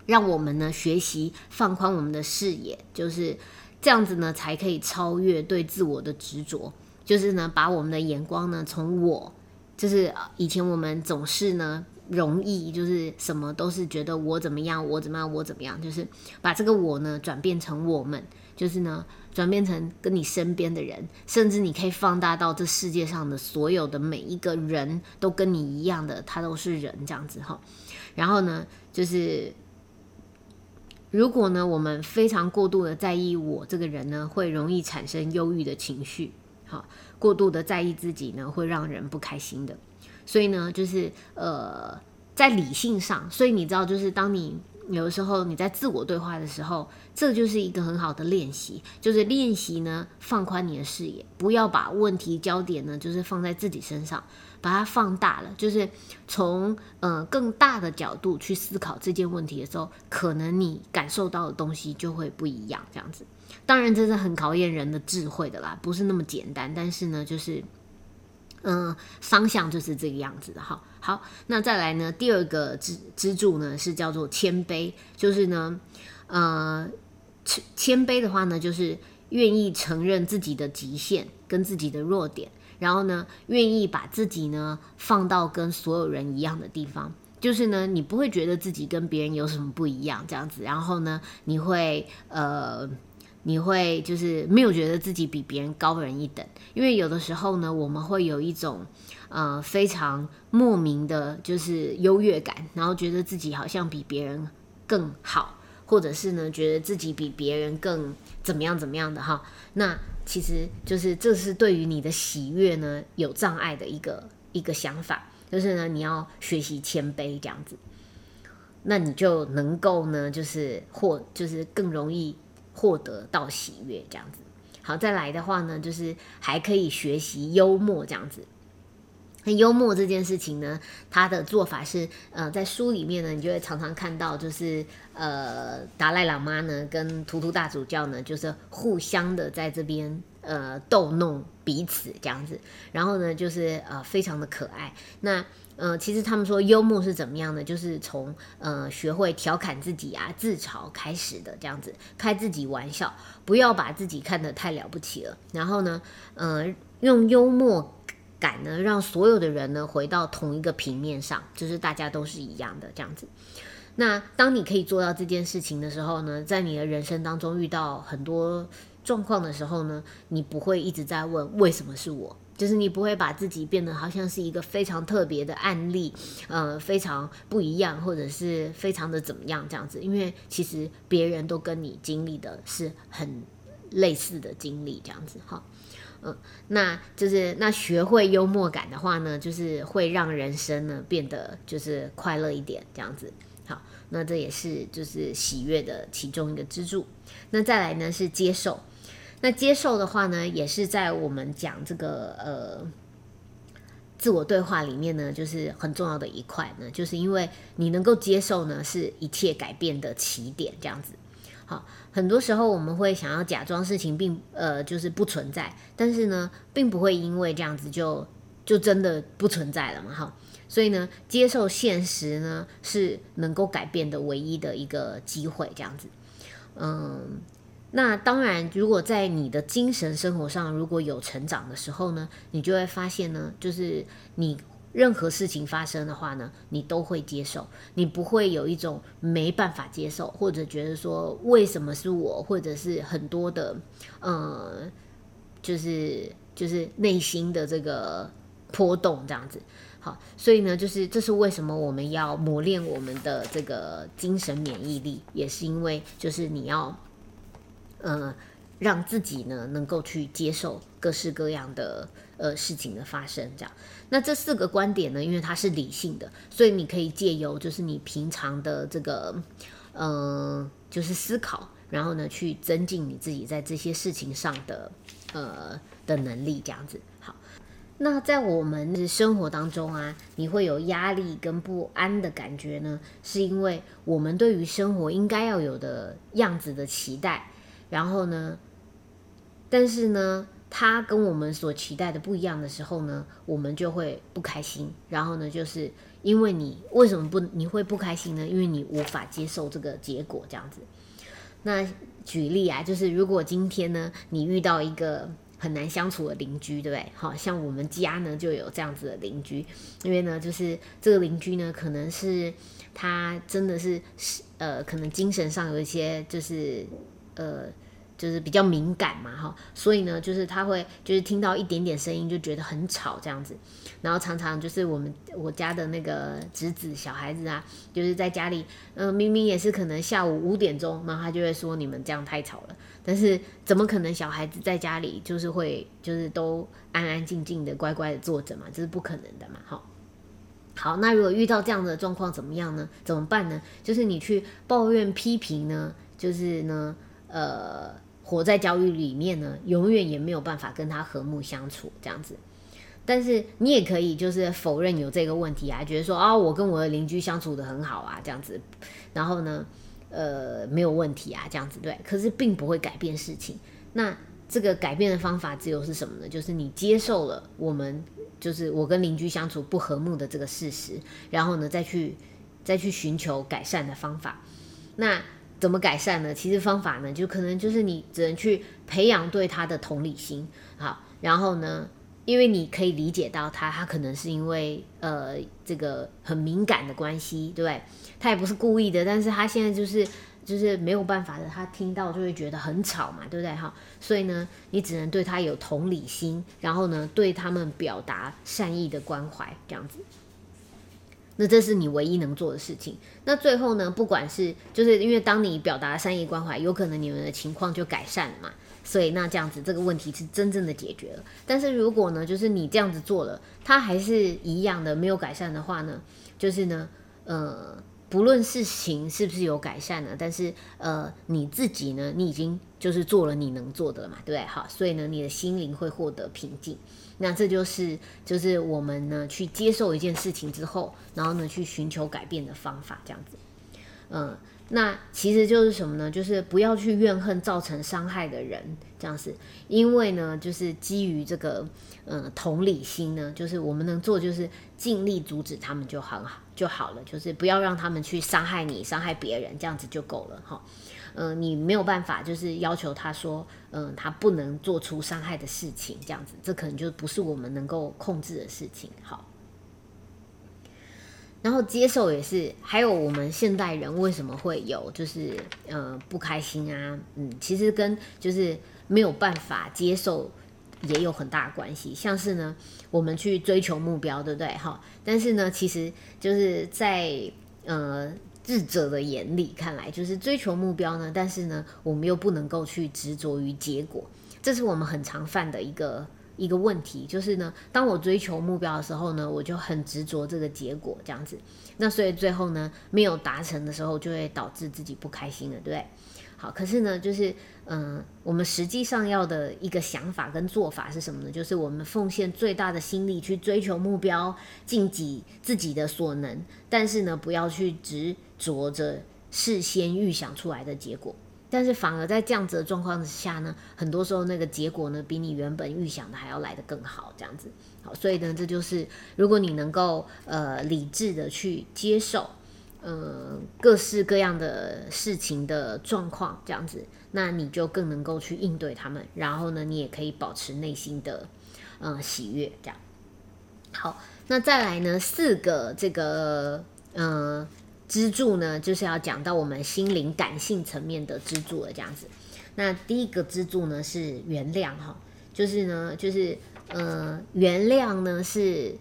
Speaker 2: 让我们呢学习放宽我们的视野，就是这样子呢，才可以超越对自我的执着。就是呢，把我们的眼光呢，从我，就是以前我们总是呢。容易就是什么都是觉得我怎么样，我怎么样，我怎么样，就是把这个我呢转变成我们，就是呢转变成跟你身边的人，甚至你可以放大到这世界上的所有的每一个人都跟你一样的，他都是人这样子哈。然后呢，就是如果呢我们非常过度的在意我这个人呢，会容易产生忧郁的情绪。好，过度的在意自己呢，会让人不开心的。所以呢，就是呃，在理性上，所以你知道，就是当你有的时候你在自我对话的时候，这就是一个很好的练习，就是练习呢放宽你的视野，不要把问题焦点呢就是放在自己身上，把它放大了，就是从呃更大的角度去思考这件问题的时候，可能你感受到的东西就会不一样。这样子，当然这是很考验人的智慧的啦，不是那么简单。但是呢，就是。嗯，方向就是这个样子的哈。好，那再来呢？第二个支支柱呢是叫做谦卑，就是呢，呃，谦谦卑的话呢，就是愿意承认自己的极限跟自己的弱点，然后呢，愿意把自己呢放到跟所有人一样的地方，就是呢，你不会觉得自己跟别人有什么不一样这样子，然后呢，你会呃。你会就是没有觉得自己比别人高人一等，因为有的时候呢，我们会有一种呃非常莫名的，就是优越感，然后觉得自己好像比别人更好，或者是呢觉得自己比别人更怎么样怎么样的哈。那其实就是这是对于你的喜悦呢有障碍的一个一个想法，就是呢你要学习谦卑这样子，那你就能够呢就是获就是更容易。获得到喜悦这样子，好，再来的话呢，就是还可以学习幽默这样子。那幽默这件事情呢，他的做法是，呃，在书里面呢，你就会常常看到，就是呃，达赖喇嘛呢跟图图大主教呢，就是互相的在这边呃逗弄彼此这样子，然后呢，就是呃非常的可爱。那呃，其实他们说幽默是怎么样的，就是从呃学会调侃自己啊、自嘲开始的这样子，开自己玩笑，不要把自己看得太了不起了。然后呢，呃，用幽默感呢，让所有的人呢回到同一个平面上，就是大家都是一样的这样子。那当你可以做到这件事情的时候呢，在你的人生当中遇到很多状况的时候呢，你不会一直在问为什么是我，就是你不会把自己变得好像是一个非常特别的案例，呃，非常不一样，或者是非常的怎么样这样子，因为其实别人都跟你经历的是很类似的经历，这样子哈。嗯，那就是那学会幽默感的话呢，就是会让人生呢变得就是快乐一点，这样子。好，那这也是就是喜悦的其中一个支柱。那再来呢是接受，那接受的话呢，也是在我们讲这个呃自我对话里面呢，就是很重要的一块呢，就是因为你能够接受呢，是一切改变的起点，这样子。好，很多时候我们会想要假装事情并呃就是不存在，但是呢，并不会因为这样子就就真的不存在了嘛，哈。所以呢，接受现实呢是能够改变的唯一的一个机会，这样子。嗯，那当然，如果在你的精神生活上如果有成长的时候呢，你就会发现呢，就是你。任何事情发生的话呢，你都会接受，你不会有一种没办法接受，或者觉得说为什么是我，或者是很多的，呃，就是就是内心的这个波动这样子。好，所以呢，就是这是为什么我们要磨练我们的这个精神免疫力，也是因为就是你要，呃，让自己呢能够去接受各式各样的。呃，事情的发生，这样，那这四个观点呢，因为它是理性的，所以你可以借由就是你平常的这个，嗯，就是思考，然后呢，去增进你自己在这些事情上的呃的能力，这样子。好，那在我们生活当中啊，你会有压力跟不安的感觉呢，是因为我们对于生活应该要有的样子的期待，然后呢，但是呢。他跟我们所期待的不一样的时候呢，我们就会不开心。然后呢，就是因为你为什么不你会不开心呢？因为你无法接受这个结果这样子。那举例啊，就是如果今天呢，你遇到一个很难相处的邻居，对不对？好像我们家呢就有这样子的邻居，因为呢，就是这个邻居呢，可能是他真的是是呃，可能精神上有一些就是呃。就是比较敏感嘛，哈，所以呢，就是他会就是听到一点点声音就觉得很吵这样子，然后常常就是我们我家的那个侄子小孩子啊，就是在家里，嗯，明明也是可能下午五点钟，然后他就会说你们这样太吵了，但是怎么可能小孩子在家里就是会就是都安安静静的乖乖的坐着嘛，这是不可能的嘛，好，好，那如果遇到这样的状况怎么样呢？怎么办呢？就是你去抱怨批评呢，就是呢，呃。活在焦虑里面呢，永远也没有办法跟他和睦相处这样子。但是你也可以就是否认有这个问题啊，觉得说啊，我跟我的邻居相处的很好啊，这样子。然后呢，呃，没有问题啊，这样子对。可是并不会改变事情。那这个改变的方法只有是什么呢？就是你接受了我们就是我跟邻居相处不和睦的这个事实，然后呢，再去再去寻求改善的方法。那。怎么改善呢？其实方法呢，就可能就是你只能去培养对他的同理心，好，然后呢，因为你可以理解到他，他可能是因为呃这个很敏感的关系，对不对？他也不是故意的，但是他现在就是就是没有办法的，他听到就会觉得很吵嘛，对不对？哈，所以呢，你只能对他有同理心，然后呢，对他们表达善意的关怀，这样子。那这是你唯一能做的事情。那最后呢，不管是就是因为当你表达善意关怀，有可能你们的情况就改善了嘛。所以那这样子这个问题是真正的解决了。但是如果呢，就是你这样子做了，它还是一样的没有改善的话呢，就是呢，呃，不论事情是不是有改善了，但是呃，你自己呢，你已经就是做了你能做的了嘛，对不对？好，所以呢，你的心灵会获得平静。那这就是就是我们呢去接受一件事情之后，然后呢去寻求改变的方法，这样子。嗯，那其实就是什么呢？就是不要去怨恨造成伤害的人，这样子。因为呢，就是基于这个嗯同理心呢，就是我们能做就是尽力阻止他们就很好就好了，就是不要让他们去伤害你、伤害别人，这样子就够了哈。嗯，你没有办法，就是要求他说，嗯，他不能做出伤害的事情，这样子，这可能就不是我们能够控制的事情。好，然后接受也是，还有我们现代人为什么会有就是呃不开心啊？嗯，其实跟就是没有办法接受，也有很大的关系。像是呢，我们去追求目标，对不对？哈，但是呢，其实就是在呃智者的眼里看来，就是追求目标呢，但是呢，我们又不能够去执着于结果，这是我们很常犯的一个。一个问题就是呢，当我追求目标的时候呢，我就很执着这个结果这样子，那所以最后呢没有达成的时候，就会导致自己不开心了，对不对？好，可是呢，就是嗯，我们实际上要的一个想法跟做法是什么呢？就是我们奉献最大的心力去追求目标，尽己自己的所能，但是呢，不要去执着着事先预想出来的结果。但是反而在这样子的状况之下呢，很多时候那个结果呢，比你原本预想的还要来得更好，这样子。好，所以呢，这就是如果你能够呃理智的去接受，呃各式各样的事情的状况，这样子，那你就更能够去应对他们。然后呢，你也可以保持内心的呃喜悦，这样。好，那再来呢，四个这个嗯。支柱呢，就是要讲到我们心灵感性层面的支柱了，这样子。那第一个支柱呢是原谅哈，就是呢，就是呃，原谅呢是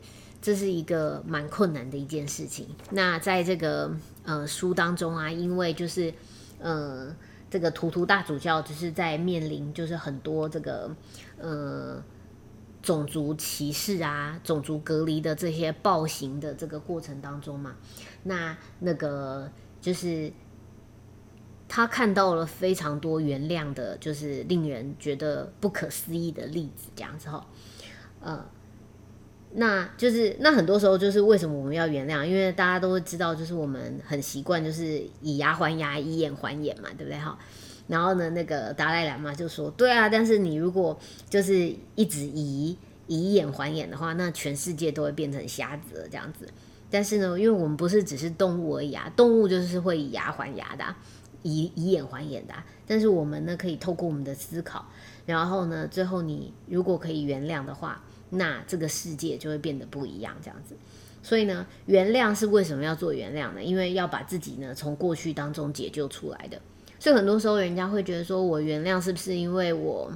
Speaker 2: 这是一个蛮困难的一件事情。那在这个呃书当中啊，因为就是呃这个图图大主教就是在面临就是很多这个呃。种族歧视啊，种族隔离的这些暴行的这个过程当中嘛，那那个就是他看到了非常多原谅的，就是令人觉得不可思议的例子，这样子哈，呃，那就是那很多时候就是为什么我们要原谅？因为大家都会知道，就是我们很习惯就是以牙还牙，以眼还眼嘛，对不对哈？然后呢，那个达赖喇嘛就说：“对啊，但是你如果就是一直以以眼还眼的话，那全世界都会变成瞎子了这样子。但是呢，因为我们不是只是动物而已啊，动物就是会以牙还牙的，以以眼还眼的。但是我们呢，可以透过我们的思考，然后呢，最后你如果可以原谅的话，那这个世界就会变得不一样这样子。所以呢，原谅是为什么要做原谅呢？因为要把自己呢从过去当中解救出来的。”所以很多时候，人家会觉得说，我原谅是不是因为我，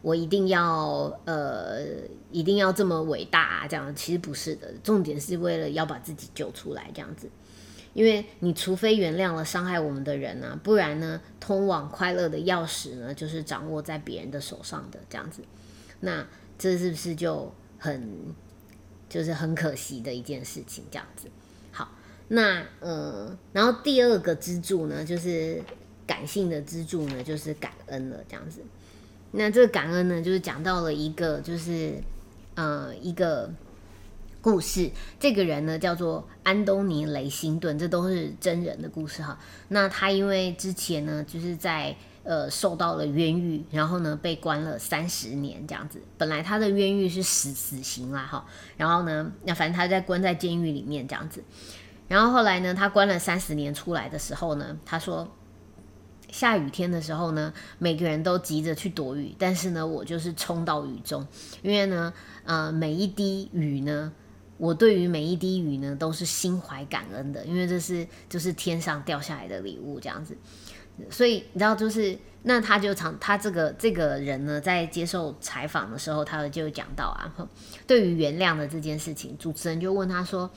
Speaker 2: 我一定要呃，一定要这么伟大啊？这样其实不是的，重点是为了要把自己救出来，这样子。因为你除非原谅了伤害我们的人呢，不然呢，通往快乐的钥匙呢，就是掌握在别人的手上的这样子。那这是不是就很，就是很可惜的一件事情？这样子。好那呃，然后第二个支柱呢，就是感性的支柱呢，就是感恩了这样子。那这个感恩呢，就是讲到了一个，就是呃一个故事。这个人呢叫做安东尼雷辛顿，这都是真人的故事哈。那他因为之前呢，就是在呃受到了冤狱，然后呢被关了三十年这样子。本来他的冤狱是死死刑啦哈，然后呢，那反正他在关在监狱里面这样子。然后后来呢，他关了三十年出来的时候呢，他说，下雨天的时候呢，每个人都急着去躲雨，但是呢，我就是冲到雨中，因为呢，呃，每一滴雨呢，我对于每一滴雨呢，都是心怀感恩的，因为这是就是天上掉下来的礼物这样子。所以你知道，就是那他就常他这个这个人呢，在接受采访的时候，他就讲到啊，对于原谅的这件事情，主持人就问他说。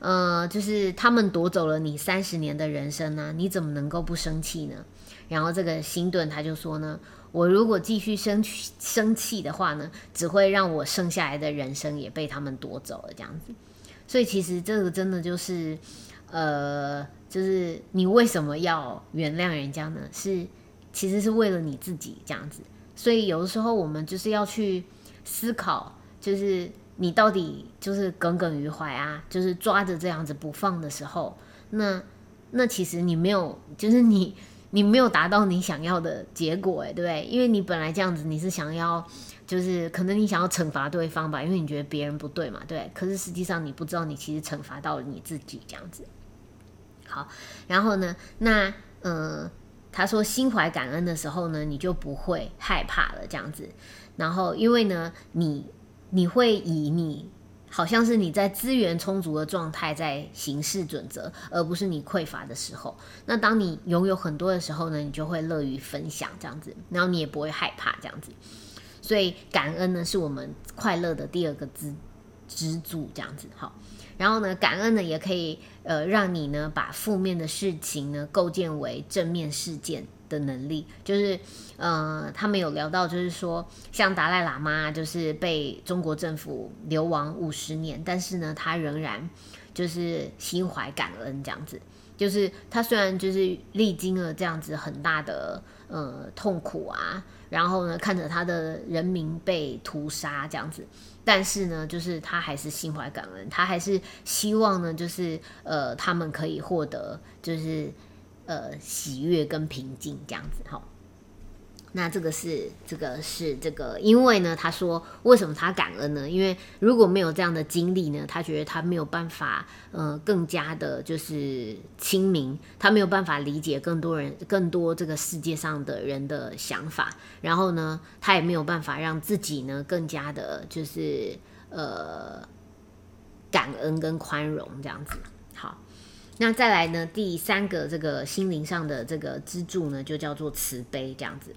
Speaker 2: 呃，就是他们夺走了你三十年的人生呢，你怎么能够不生气呢？然后这个辛顿他就说呢，我如果继续生生气的话呢，只会让我剩下来的人生也被他们夺走了这样子。所以其实这个真的就是，呃，就是你为什么要原谅人家呢？是其实是为了你自己这样子。所以有的时候我们就是要去思考，就是。你到底就是耿耿于怀啊，就是抓着这样子不放的时候，那那其实你没有，就是你你没有达到你想要的结果，哎，对不对？因为你本来这样子，你是想要，就是可能你想要惩罚对方吧，因为你觉得别人不对嘛，对。可是实际上你不知道，你其实惩罚到了你自己这样子。好，然后呢，那嗯，他说心怀感恩的时候呢，你就不会害怕了这样子。然后因为呢，你。你会以你好像是你在资源充足的状态在行事准则，而不是你匮乏的时候。那当你拥有很多的时候呢，你就会乐于分享这样子，然后你也不会害怕这样子。所以感恩呢，是我们快乐的第二个支支柱这样子。好，然后呢，感恩呢也可以呃让你呢把负面的事情呢构建为正面事件。的能力就是，呃，他们有聊到，就是说，像达赖喇嘛，就是被中国政府流亡五十年，但是呢，他仍然就是心怀感恩，这样子，就是他虽然就是历经了这样子很大的呃痛苦啊，然后呢，看着他的人民被屠杀这样子，但是呢，就是他还是心怀感恩，他还是希望呢，就是呃，他们可以获得就是。呃，喜悦跟平静这样子哈，那这个是这个是这个，因为呢，他说为什么他感恩呢？因为如果没有这样的经历呢，他觉得他没有办法，呃，更加的就是亲民，他没有办法理解更多人、更多这个世界上的人的想法，然后呢，他也没有办法让自己呢更加的，就是呃，感恩跟宽容这样子。好那再来呢？第三个这个心灵上的这个支柱呢，就叫做慈悲，这样子。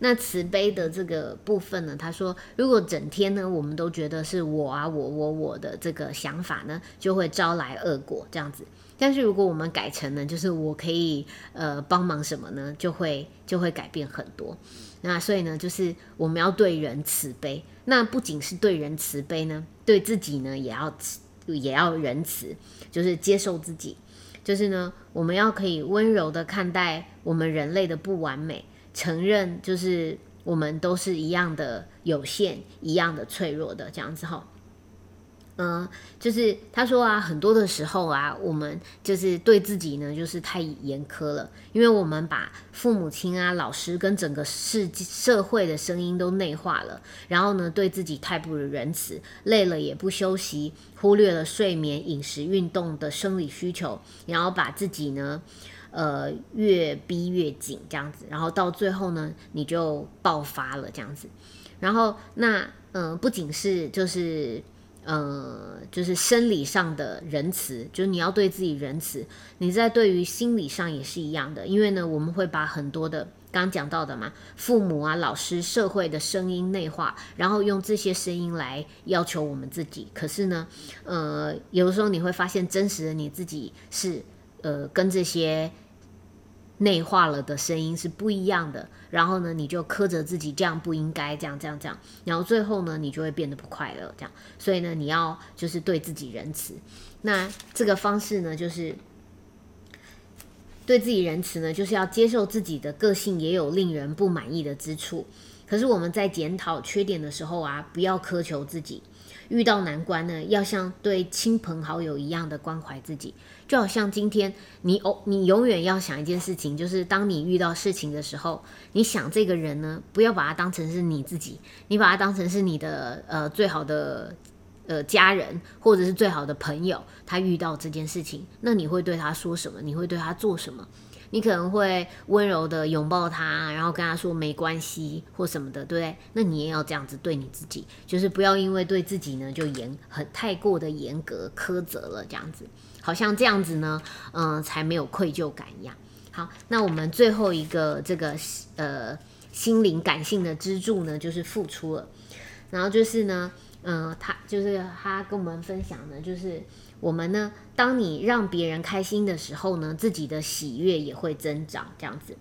Speaker 2: 那慈悲的这个部分呢，他说，如果整天呢，我们都觉得是我啊，我我我的这个想法呢，就会招来恶果，这样子。但是如果我们改成呢，就是我可以呃帮忙什么呢，就会就会改变很多。那所以呢，就是我们要对人慈悲。那不仅是对人慈悲呢，对自己呢，也要慈。也要仁慈，就是接受自己，就是呢，我们要可以温柔的看待我们人类的不完美，承认就是我们都是一样的有限，一样的脆弱的这样子哈。嗯，就是他说啊，很多的时候啊，我们就是对自己呢，就是太严苛了，因为我们把父母亲啊、老师跟整个世社会的声音都内化了，然后呢，对自己太不仁慈，累了也不休息，忽略了睡眠、饮食、运动的生理需求，然后把自己呢，呃，越逼越紧这样子，然后到最后呢，你就爆发了这样子，然后那嗯，不仅是就是。呃，就是生理上的仁慈，就是你要对自己仁慈。你在对于心理上也是一样的，因为呢，我们会把很多的刚刚讲到的嘛，父母啊、老师、社会的声音内化，然后用这些声音来要求我们自己。可是呢，呃，有的时候你会发现，真实的你自己是呃，跟这些。内化了的声音是不一样的，然后呢，你就苛责自己，这样不应该，这样这样这样，然后最后呢，你就会变得不快乐，这样。所以呢，你要就是对自己仁慈。那这个方式呢，就是对自己仁慈呢，就是要接受自己的个性也有令人不满意的之处。可是我们在检讨缺点的时候啊，不要苛求自己。遇到难关呢，要像对亲朋好友一样的关怀自己，就好像今天你哦，你永远要想一件事情，就是当你遇到事情的时候，你想这个人呢，不要把他当成是你自己，你把他当成是你的呃最好的呃家人，或者是最好的朋友，他遇到这件事情，那你会对他说什么？你会对他做什么？你可能会温柔的拥抱他，然后跟他说没关系或什么的，对不对？那你也要这样子对你自己，就是不要因为对自己呢就严很太过的严格苛责了，这样子，好像这样子呢，嗯，才没有愧疚感一样。好，那我们最后一个这个呃心灵感性的支柱呢，就是付出了，然后就是呢，嗯，他就是他跟我们分享的，就是。我们呢，当你让别人开心的时候呢，自己的喜悦也会增长，这样子。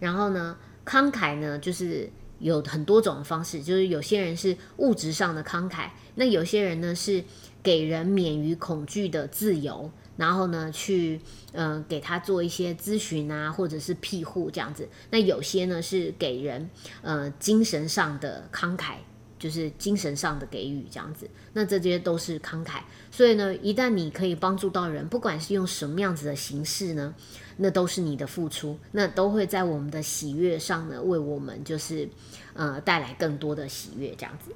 Speaker 2: 然后呢，慷慨呢，就是有很多种方式，就是有些人是物质上的慷慨，那有些人呢是给人免于恐惧的自由，然后呢去嗯给他做一些咨询啊，或者是庇护这样子。那有些呢是给人呃精神上的慷慨。就是精神上的给予这样子，那这些都是慷慨。所以呢，一旦你可以帮助到人，不管是用什么样子的形式呢，那都是你的付出，那都会在我们的喜悦上呢，为我们就是呃带来更多的喜悦这样子。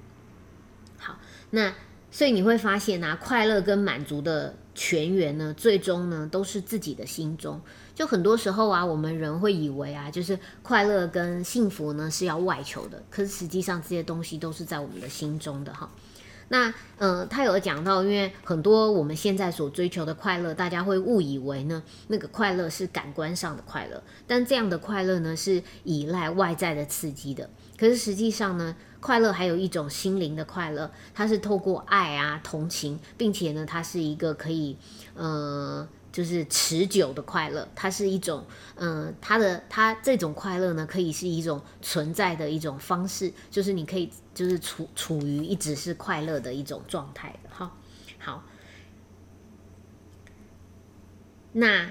Speaker 2: 好，那所以你会发现啊，快乐跟满足的泉源呢，最终呢都是自己的心中。就很多时候啊，我们人会以为啊，就是快乐跟幸福呢是要外求的，可是实际上这些东西都是在我们的心中的哈。那呃，他有讲到，因为很多我们现在所追求的快乐，大家会误以为呢，那个快乐是感官上的快乐，但这样的快乐呢，是依赖外在的刺激的。可是实际上呢，快乐还有一种心灵的快乐，它是透过爱啊、同情，并且呢，它是一个可以呃。就是持久的快乐，它是一种，嗯，它的它这种快乐呢，可以是一种存在的一种方式，就是你可以就是处处于一直是快乐的一种状态的哈。好，那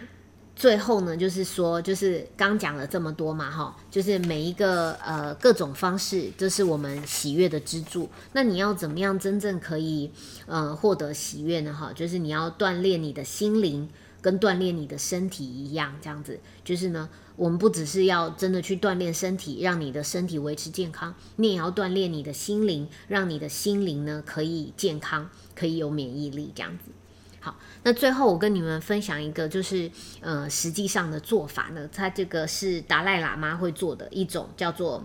Speaker 2: 最后呢，就是说，就是刚讲了这么多嘛，哈，就是每一个呃各种方式，这是我们喜悦的支柱。那你要怎么样真正可以呃获得喜悦呢？哈，就是你要锻炼你的心灵。跟锻炼你的身体一样，这样子就是呢，我们不只是要真的去锻炼身体，让你的身体维持健康，你也要锻炼你的心灵，让你的心灵呢可以健康，可以有免疫力，这样子。好，那最后我跟你们分享一个，就是呃，实际上的做法呢，它这个是达赖喇嘛会做的一种叫做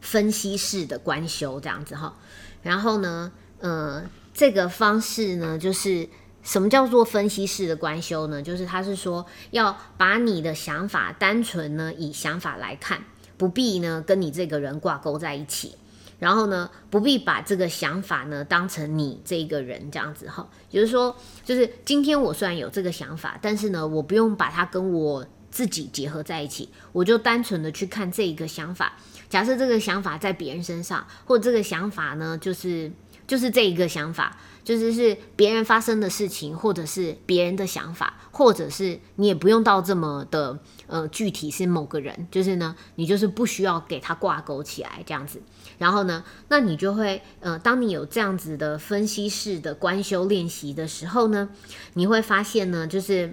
Speaker 2: 分析式的观修，这样子哈。然后呢，呃，这个方式呢，就是。什么叫做分析式的观修呢？就是他是说要把你的想法单纯呢以想法来看，不必呢跟你这个人挂钩在一起，然后呢不必把这个想法呢当成你这个人这样子哈。也就是说，就是今天我虽然有这个想法，但是呢我不用把它跟我自己结合在一起，我就单纯的去看这一个想法。假设这个想法在别人身上，或这个想法呢就是就是这一个想法。就是是别人发生的事情，或者是别人的想法，或者是你也不用到这么的呃具体是某个人，就是呢，你就是不需要给他挂钩起来这样子。然后呢，那你就会呃，当你有这样子的分析式的观修练习的时候呢，你会发现呢，就是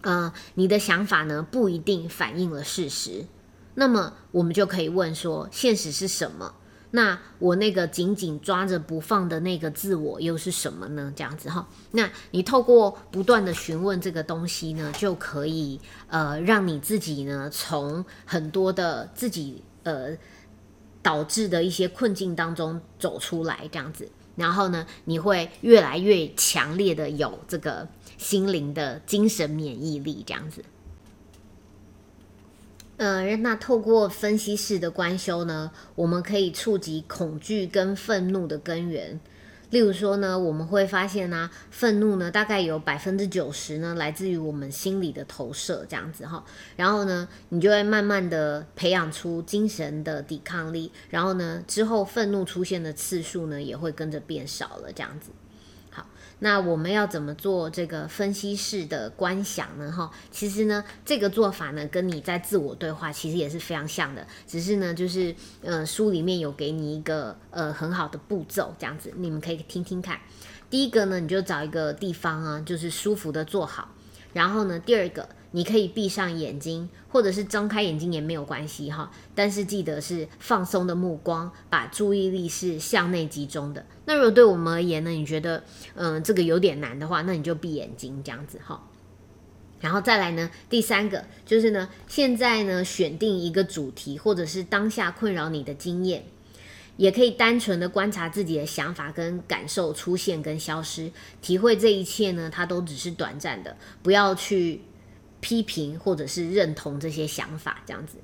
Speaker 2: 呃，你的想法呢不一定反映了事实。那么我们就可以问说，现实是什么？那我那个紧紧抓着不放的那个自我又是什么呢？这样子哈，那你透过不断的询问这个东西呢，就可以呃让你自己呢从很多的自己呃导致的一些困境当中走出来，这样子，然后呢你会越来越强烈的有这个心灵的精神免疫力，这样子。呃，那透过分析式的观修呢，我们可以触及恐惧跟愤怒的根源。例如说呢，我们会发现呢，愤怒呢大概有百分之九十呢来自于我们心理的投射，这样子哈。然后呢，你就会慢慢的培养出精神的抵抗力，然后呢，之后愤怒出现的次数呢也会跟着变少了，这样子。那我们要怎么做这个分析式的观想呢？哈，其实呢，这个做法呢，跟你在自我对话其实也是非常像的，只是呢，就是呃，书里面有给你一个呃很好的步骤，这样子，你们可以听听看。第一个呢，你就找一个地方啊，就是舒服的坐好，然后呢，第二个。你可以闭上眼睛，或者是睁开眼睛也没有关系哈。但是记得是放松的目光，把注意力是向内集中的。那如果对我们而言呢，你觉得嗯这个有点难的话，那你就闭眼睛这样子哈。然后再来呢，第三个就是呢，现在呢选定一个主题，或者是当下困扰你的经验，也可以单纯的观察自己的想法跟感受出现跟消失，体会这一切呢，它都只是短暂的，不要去。批评或者是认同这些想法，这样子。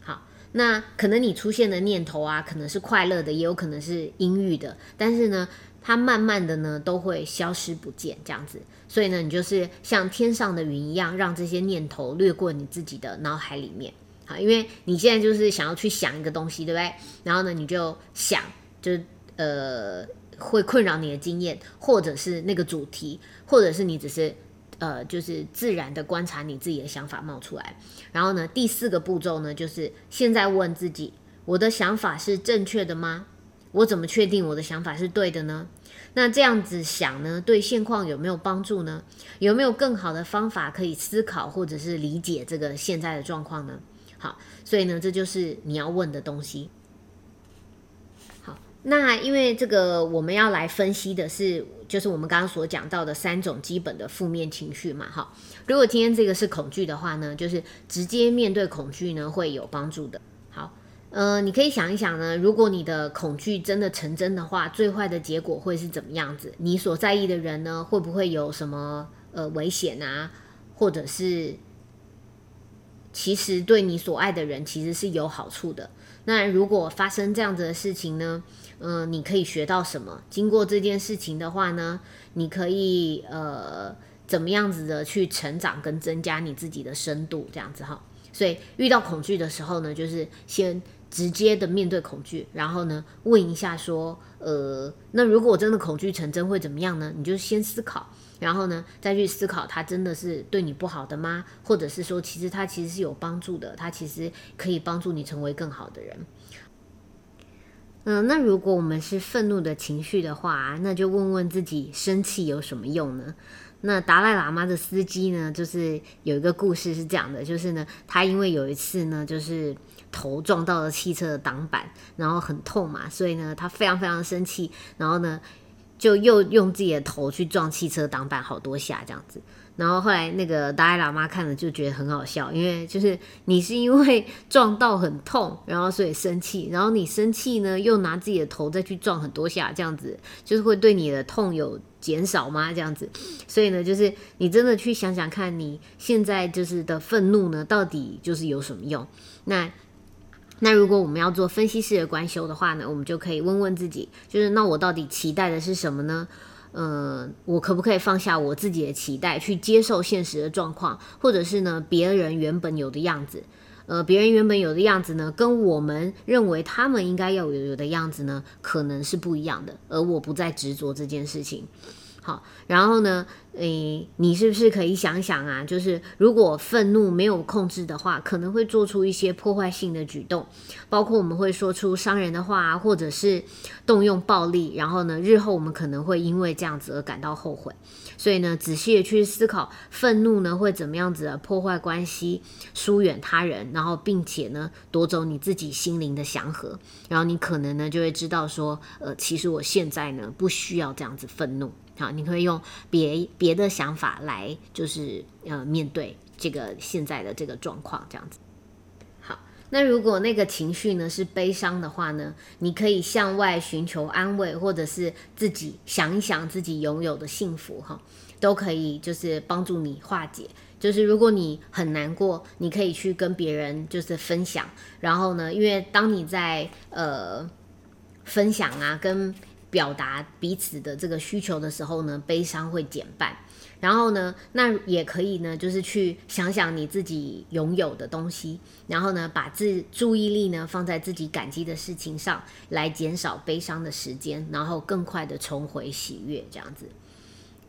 Speaker 2: 好，那可能你出现的念头啊，可能是快乐的，也有可能是阴郁的。但是呢，它慢慢的呢，都会消失不见，这样子。所以呢，你就是像天上的云一样，让这些念头掠过你自己的脑海里面。好，因为你现在就是想要去想一个东西，对不对？然后呢，你就想，就呃，会困扰你的经验，或者是那个主题，或者是你只是。呃，就是自然的观察你自己的想法冒出来，然后呢，第四个步骤呢，就是现在问自己：我的想法是正确的吗？我怎么确定我的想法是对的呢？那这样子想呢，对现况有没有帮助呢？有没有更好的方法可以思考或者是理解这个现在的状况呢？好，所以呢，这就是你要问的东西。那因为这个我们要来分析的是，就是我们刚刚所讲到的三种基本的负面情绪嘛，哈。如果今天这个是恐惧的话呢，就是直接面对恐惧呢会有帮助的。好，呃，你可以想一想呢，如果你的恐惧真的成真的话，最坏的结果会是怎么样子？你所在意的人呢，会不会有什么呃危险啊？或者是其实对你所爱的人其实是有好处的？那如果发生这样子的事情呢，嗯，你可以学到什么？经过这件事情的话呢，你可以呃怎么样子的去成长跟增加你自己的深度？这样子哈。所以遇到恐惧的时候呢，就是先。直接的面对恐惧，然后呢，问一下说，呃，那如果真的恐惧成真会怎么样呢？你就先思考，然后呢，再去思考它真的是对你不好的吗？或者是说，其实它其实是有帮助的，它其实可以帮助你成为更好的人。嗯，那如果我们是愤怒的情绪的话，那就问问自己，生气有什么用呢？那达赖喇嘛的司机呢，就是有一个故事是这样的，就是呢，他因为有一次呢，就是头撞到了汽车的挡板，然后很痛嘛，所以呢，他非常非常生气，然后呢，就又用自己的头去撞汽车挡板好多下这样子。然后后来那个达赖喇嘛看了就觉得很好笑，因为就是你是因为撞到很痛，然后所以生气，然后你生气呢又拿自己的头再去撞很多下，这样子就是会对你的痛有减少吗？这样子，所以呢，就是你真的去想想看你现在就是的愤怒呢，到底就是有什么用？那那如果我们要做分析式的观修的话呢，我们就可以问问自己，就是那我到底期待的是什么呢？嗯，我可不可以放下我自己的期待，去接受现实的状况，或者是呢，别人原本有的样子？呃，别人原本有的样子呢，跟我们认为他们应该要有有的样子呢，可能是不一样的。而我不再执着这件事情。好，然后呢？诶，你是不是可以想想啊？就是如果愤怒没有控制的话，可能会做出一些破坏性的举动，包括我们会说出伤人的话，或者是动用暴力。然后呢，日后我们可能会因为这样子而感到后悔。所以呢，仔细的去思考，愤怒呢会怎么样子的破坏关系、疏远他人，然后并且呢夺走你自己心灵的祥和。然后你可能呢就会知道说，呃，其实我现在呢不需要这样子愤怒。好，你可以用别别的想法来，就是呃面对这个现在的这个状况，这样子。好，那如果那个情绪呢是悲伤的话呢，你可以向外寻求安慰，或者是自己想一想自己拥有的幸福，哈，都可以就是帮助你化解。就是如果你很难过，你可以去跟别人就是分享，然后呢，因为当你在呃分享啊跟。表达彼此的这个需求的时候呢，悲伤会减半。然后呢，那也可以呢，就是去想想你自己拥有的东西，然后呢，把自注意力呢放在自己感激的事情上，来减少悲伤的时间，然后更快的重回喜悦，这样子。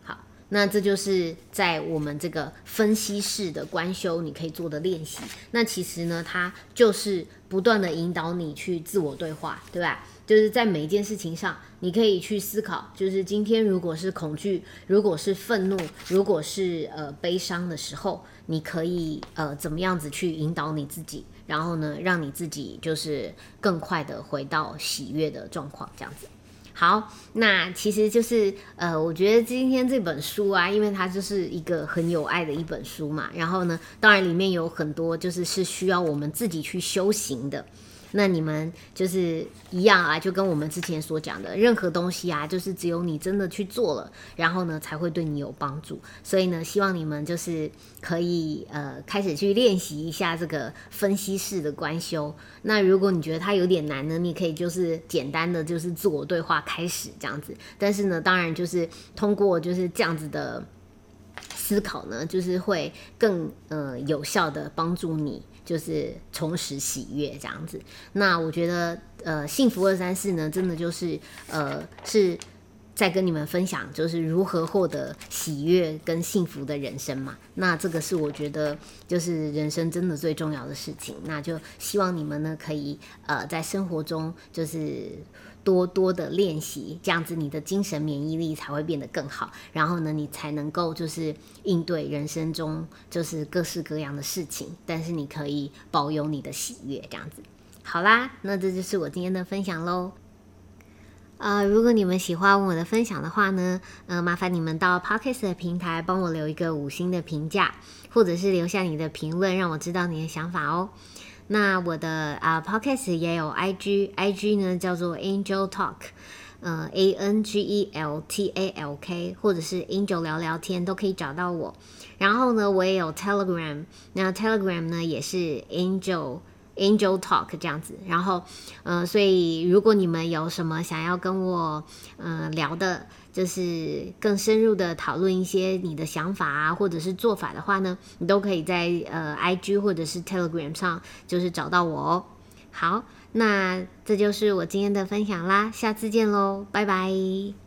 Speaker 2: 好，那这就是在我们这个分析式的观修你可以做的练习。那其实呢，它就是不断的引导你去自我对话，对吧？就是在每一件事情上，你可以去思考，就是今天如果是恐惧，如果是愤怒，如果是呃悲伤的时候，你可以呃怎么样子去引导你自己，然后呢，让你自己就是更快的回到喜悦的状况，这样子。好，那其实就是呃，我觉得今天这本书啊，因为它就是一个很有爱的一本书嘛，然后呢，当然里面有很多就是是需要我们自己去修行的。那你们就是一样啊，就跟我们之前所讲的，任何东西啊，就是只有你真的去做了，然后呢，才会对你有帮助。所以呢，希望你们就是可以呃开始去练习一下这个分析式的观修。那如果你觉得它有点难呢，你可以就是简单的就是自我对话开始这样子。但是呢，当然就是通过就是这样子的思考呢，就是会更呃有效的帮助你。就是重拾喜悦这样子，那我觉得呃，幸福二三四呢，真的就是呃，是在跟你们分享，就是如何获得喜悦跟幸福的人生嘛。那这个是我觉得就是人生真的最重要的事情。那就希望你们呢，可以呃，在生活中就是。多多的练习，这样子你的精神免疫力才会变得更好，然后呢，你才能够就是应对人生中就是各式各样的事情，但是你可以保有你的喜悦，这样子。好啦，那这就是我今天的分享喽。呃，如果你们喜欢我的分享的话呢，呃，麻烦你们到 Podcast 的平台帮我留一个五星的评价，或者是留下你的评论，让我知道你的想法哦。
Speaker 1: 那我的啊 Podcast 也有 IG，IG 呢叫做 Angel Talk，呃 A N G E L T A L K，或者是 Angel 聊聊天都可以找到我。然后呢，我也有 Telegram，那 Telegram 呢也是 Angel Angel Talk 这样子。然后，呃，所以如果你们有什么想要跟我呃聊的，就是更深入的讨论一些你的想法啊，或者是做法的话呢，你都可以在呃 IG 或者是 Telegram 上就是找到我哦。好，那这就是我今天的分享啦，下次见喽，拜拜。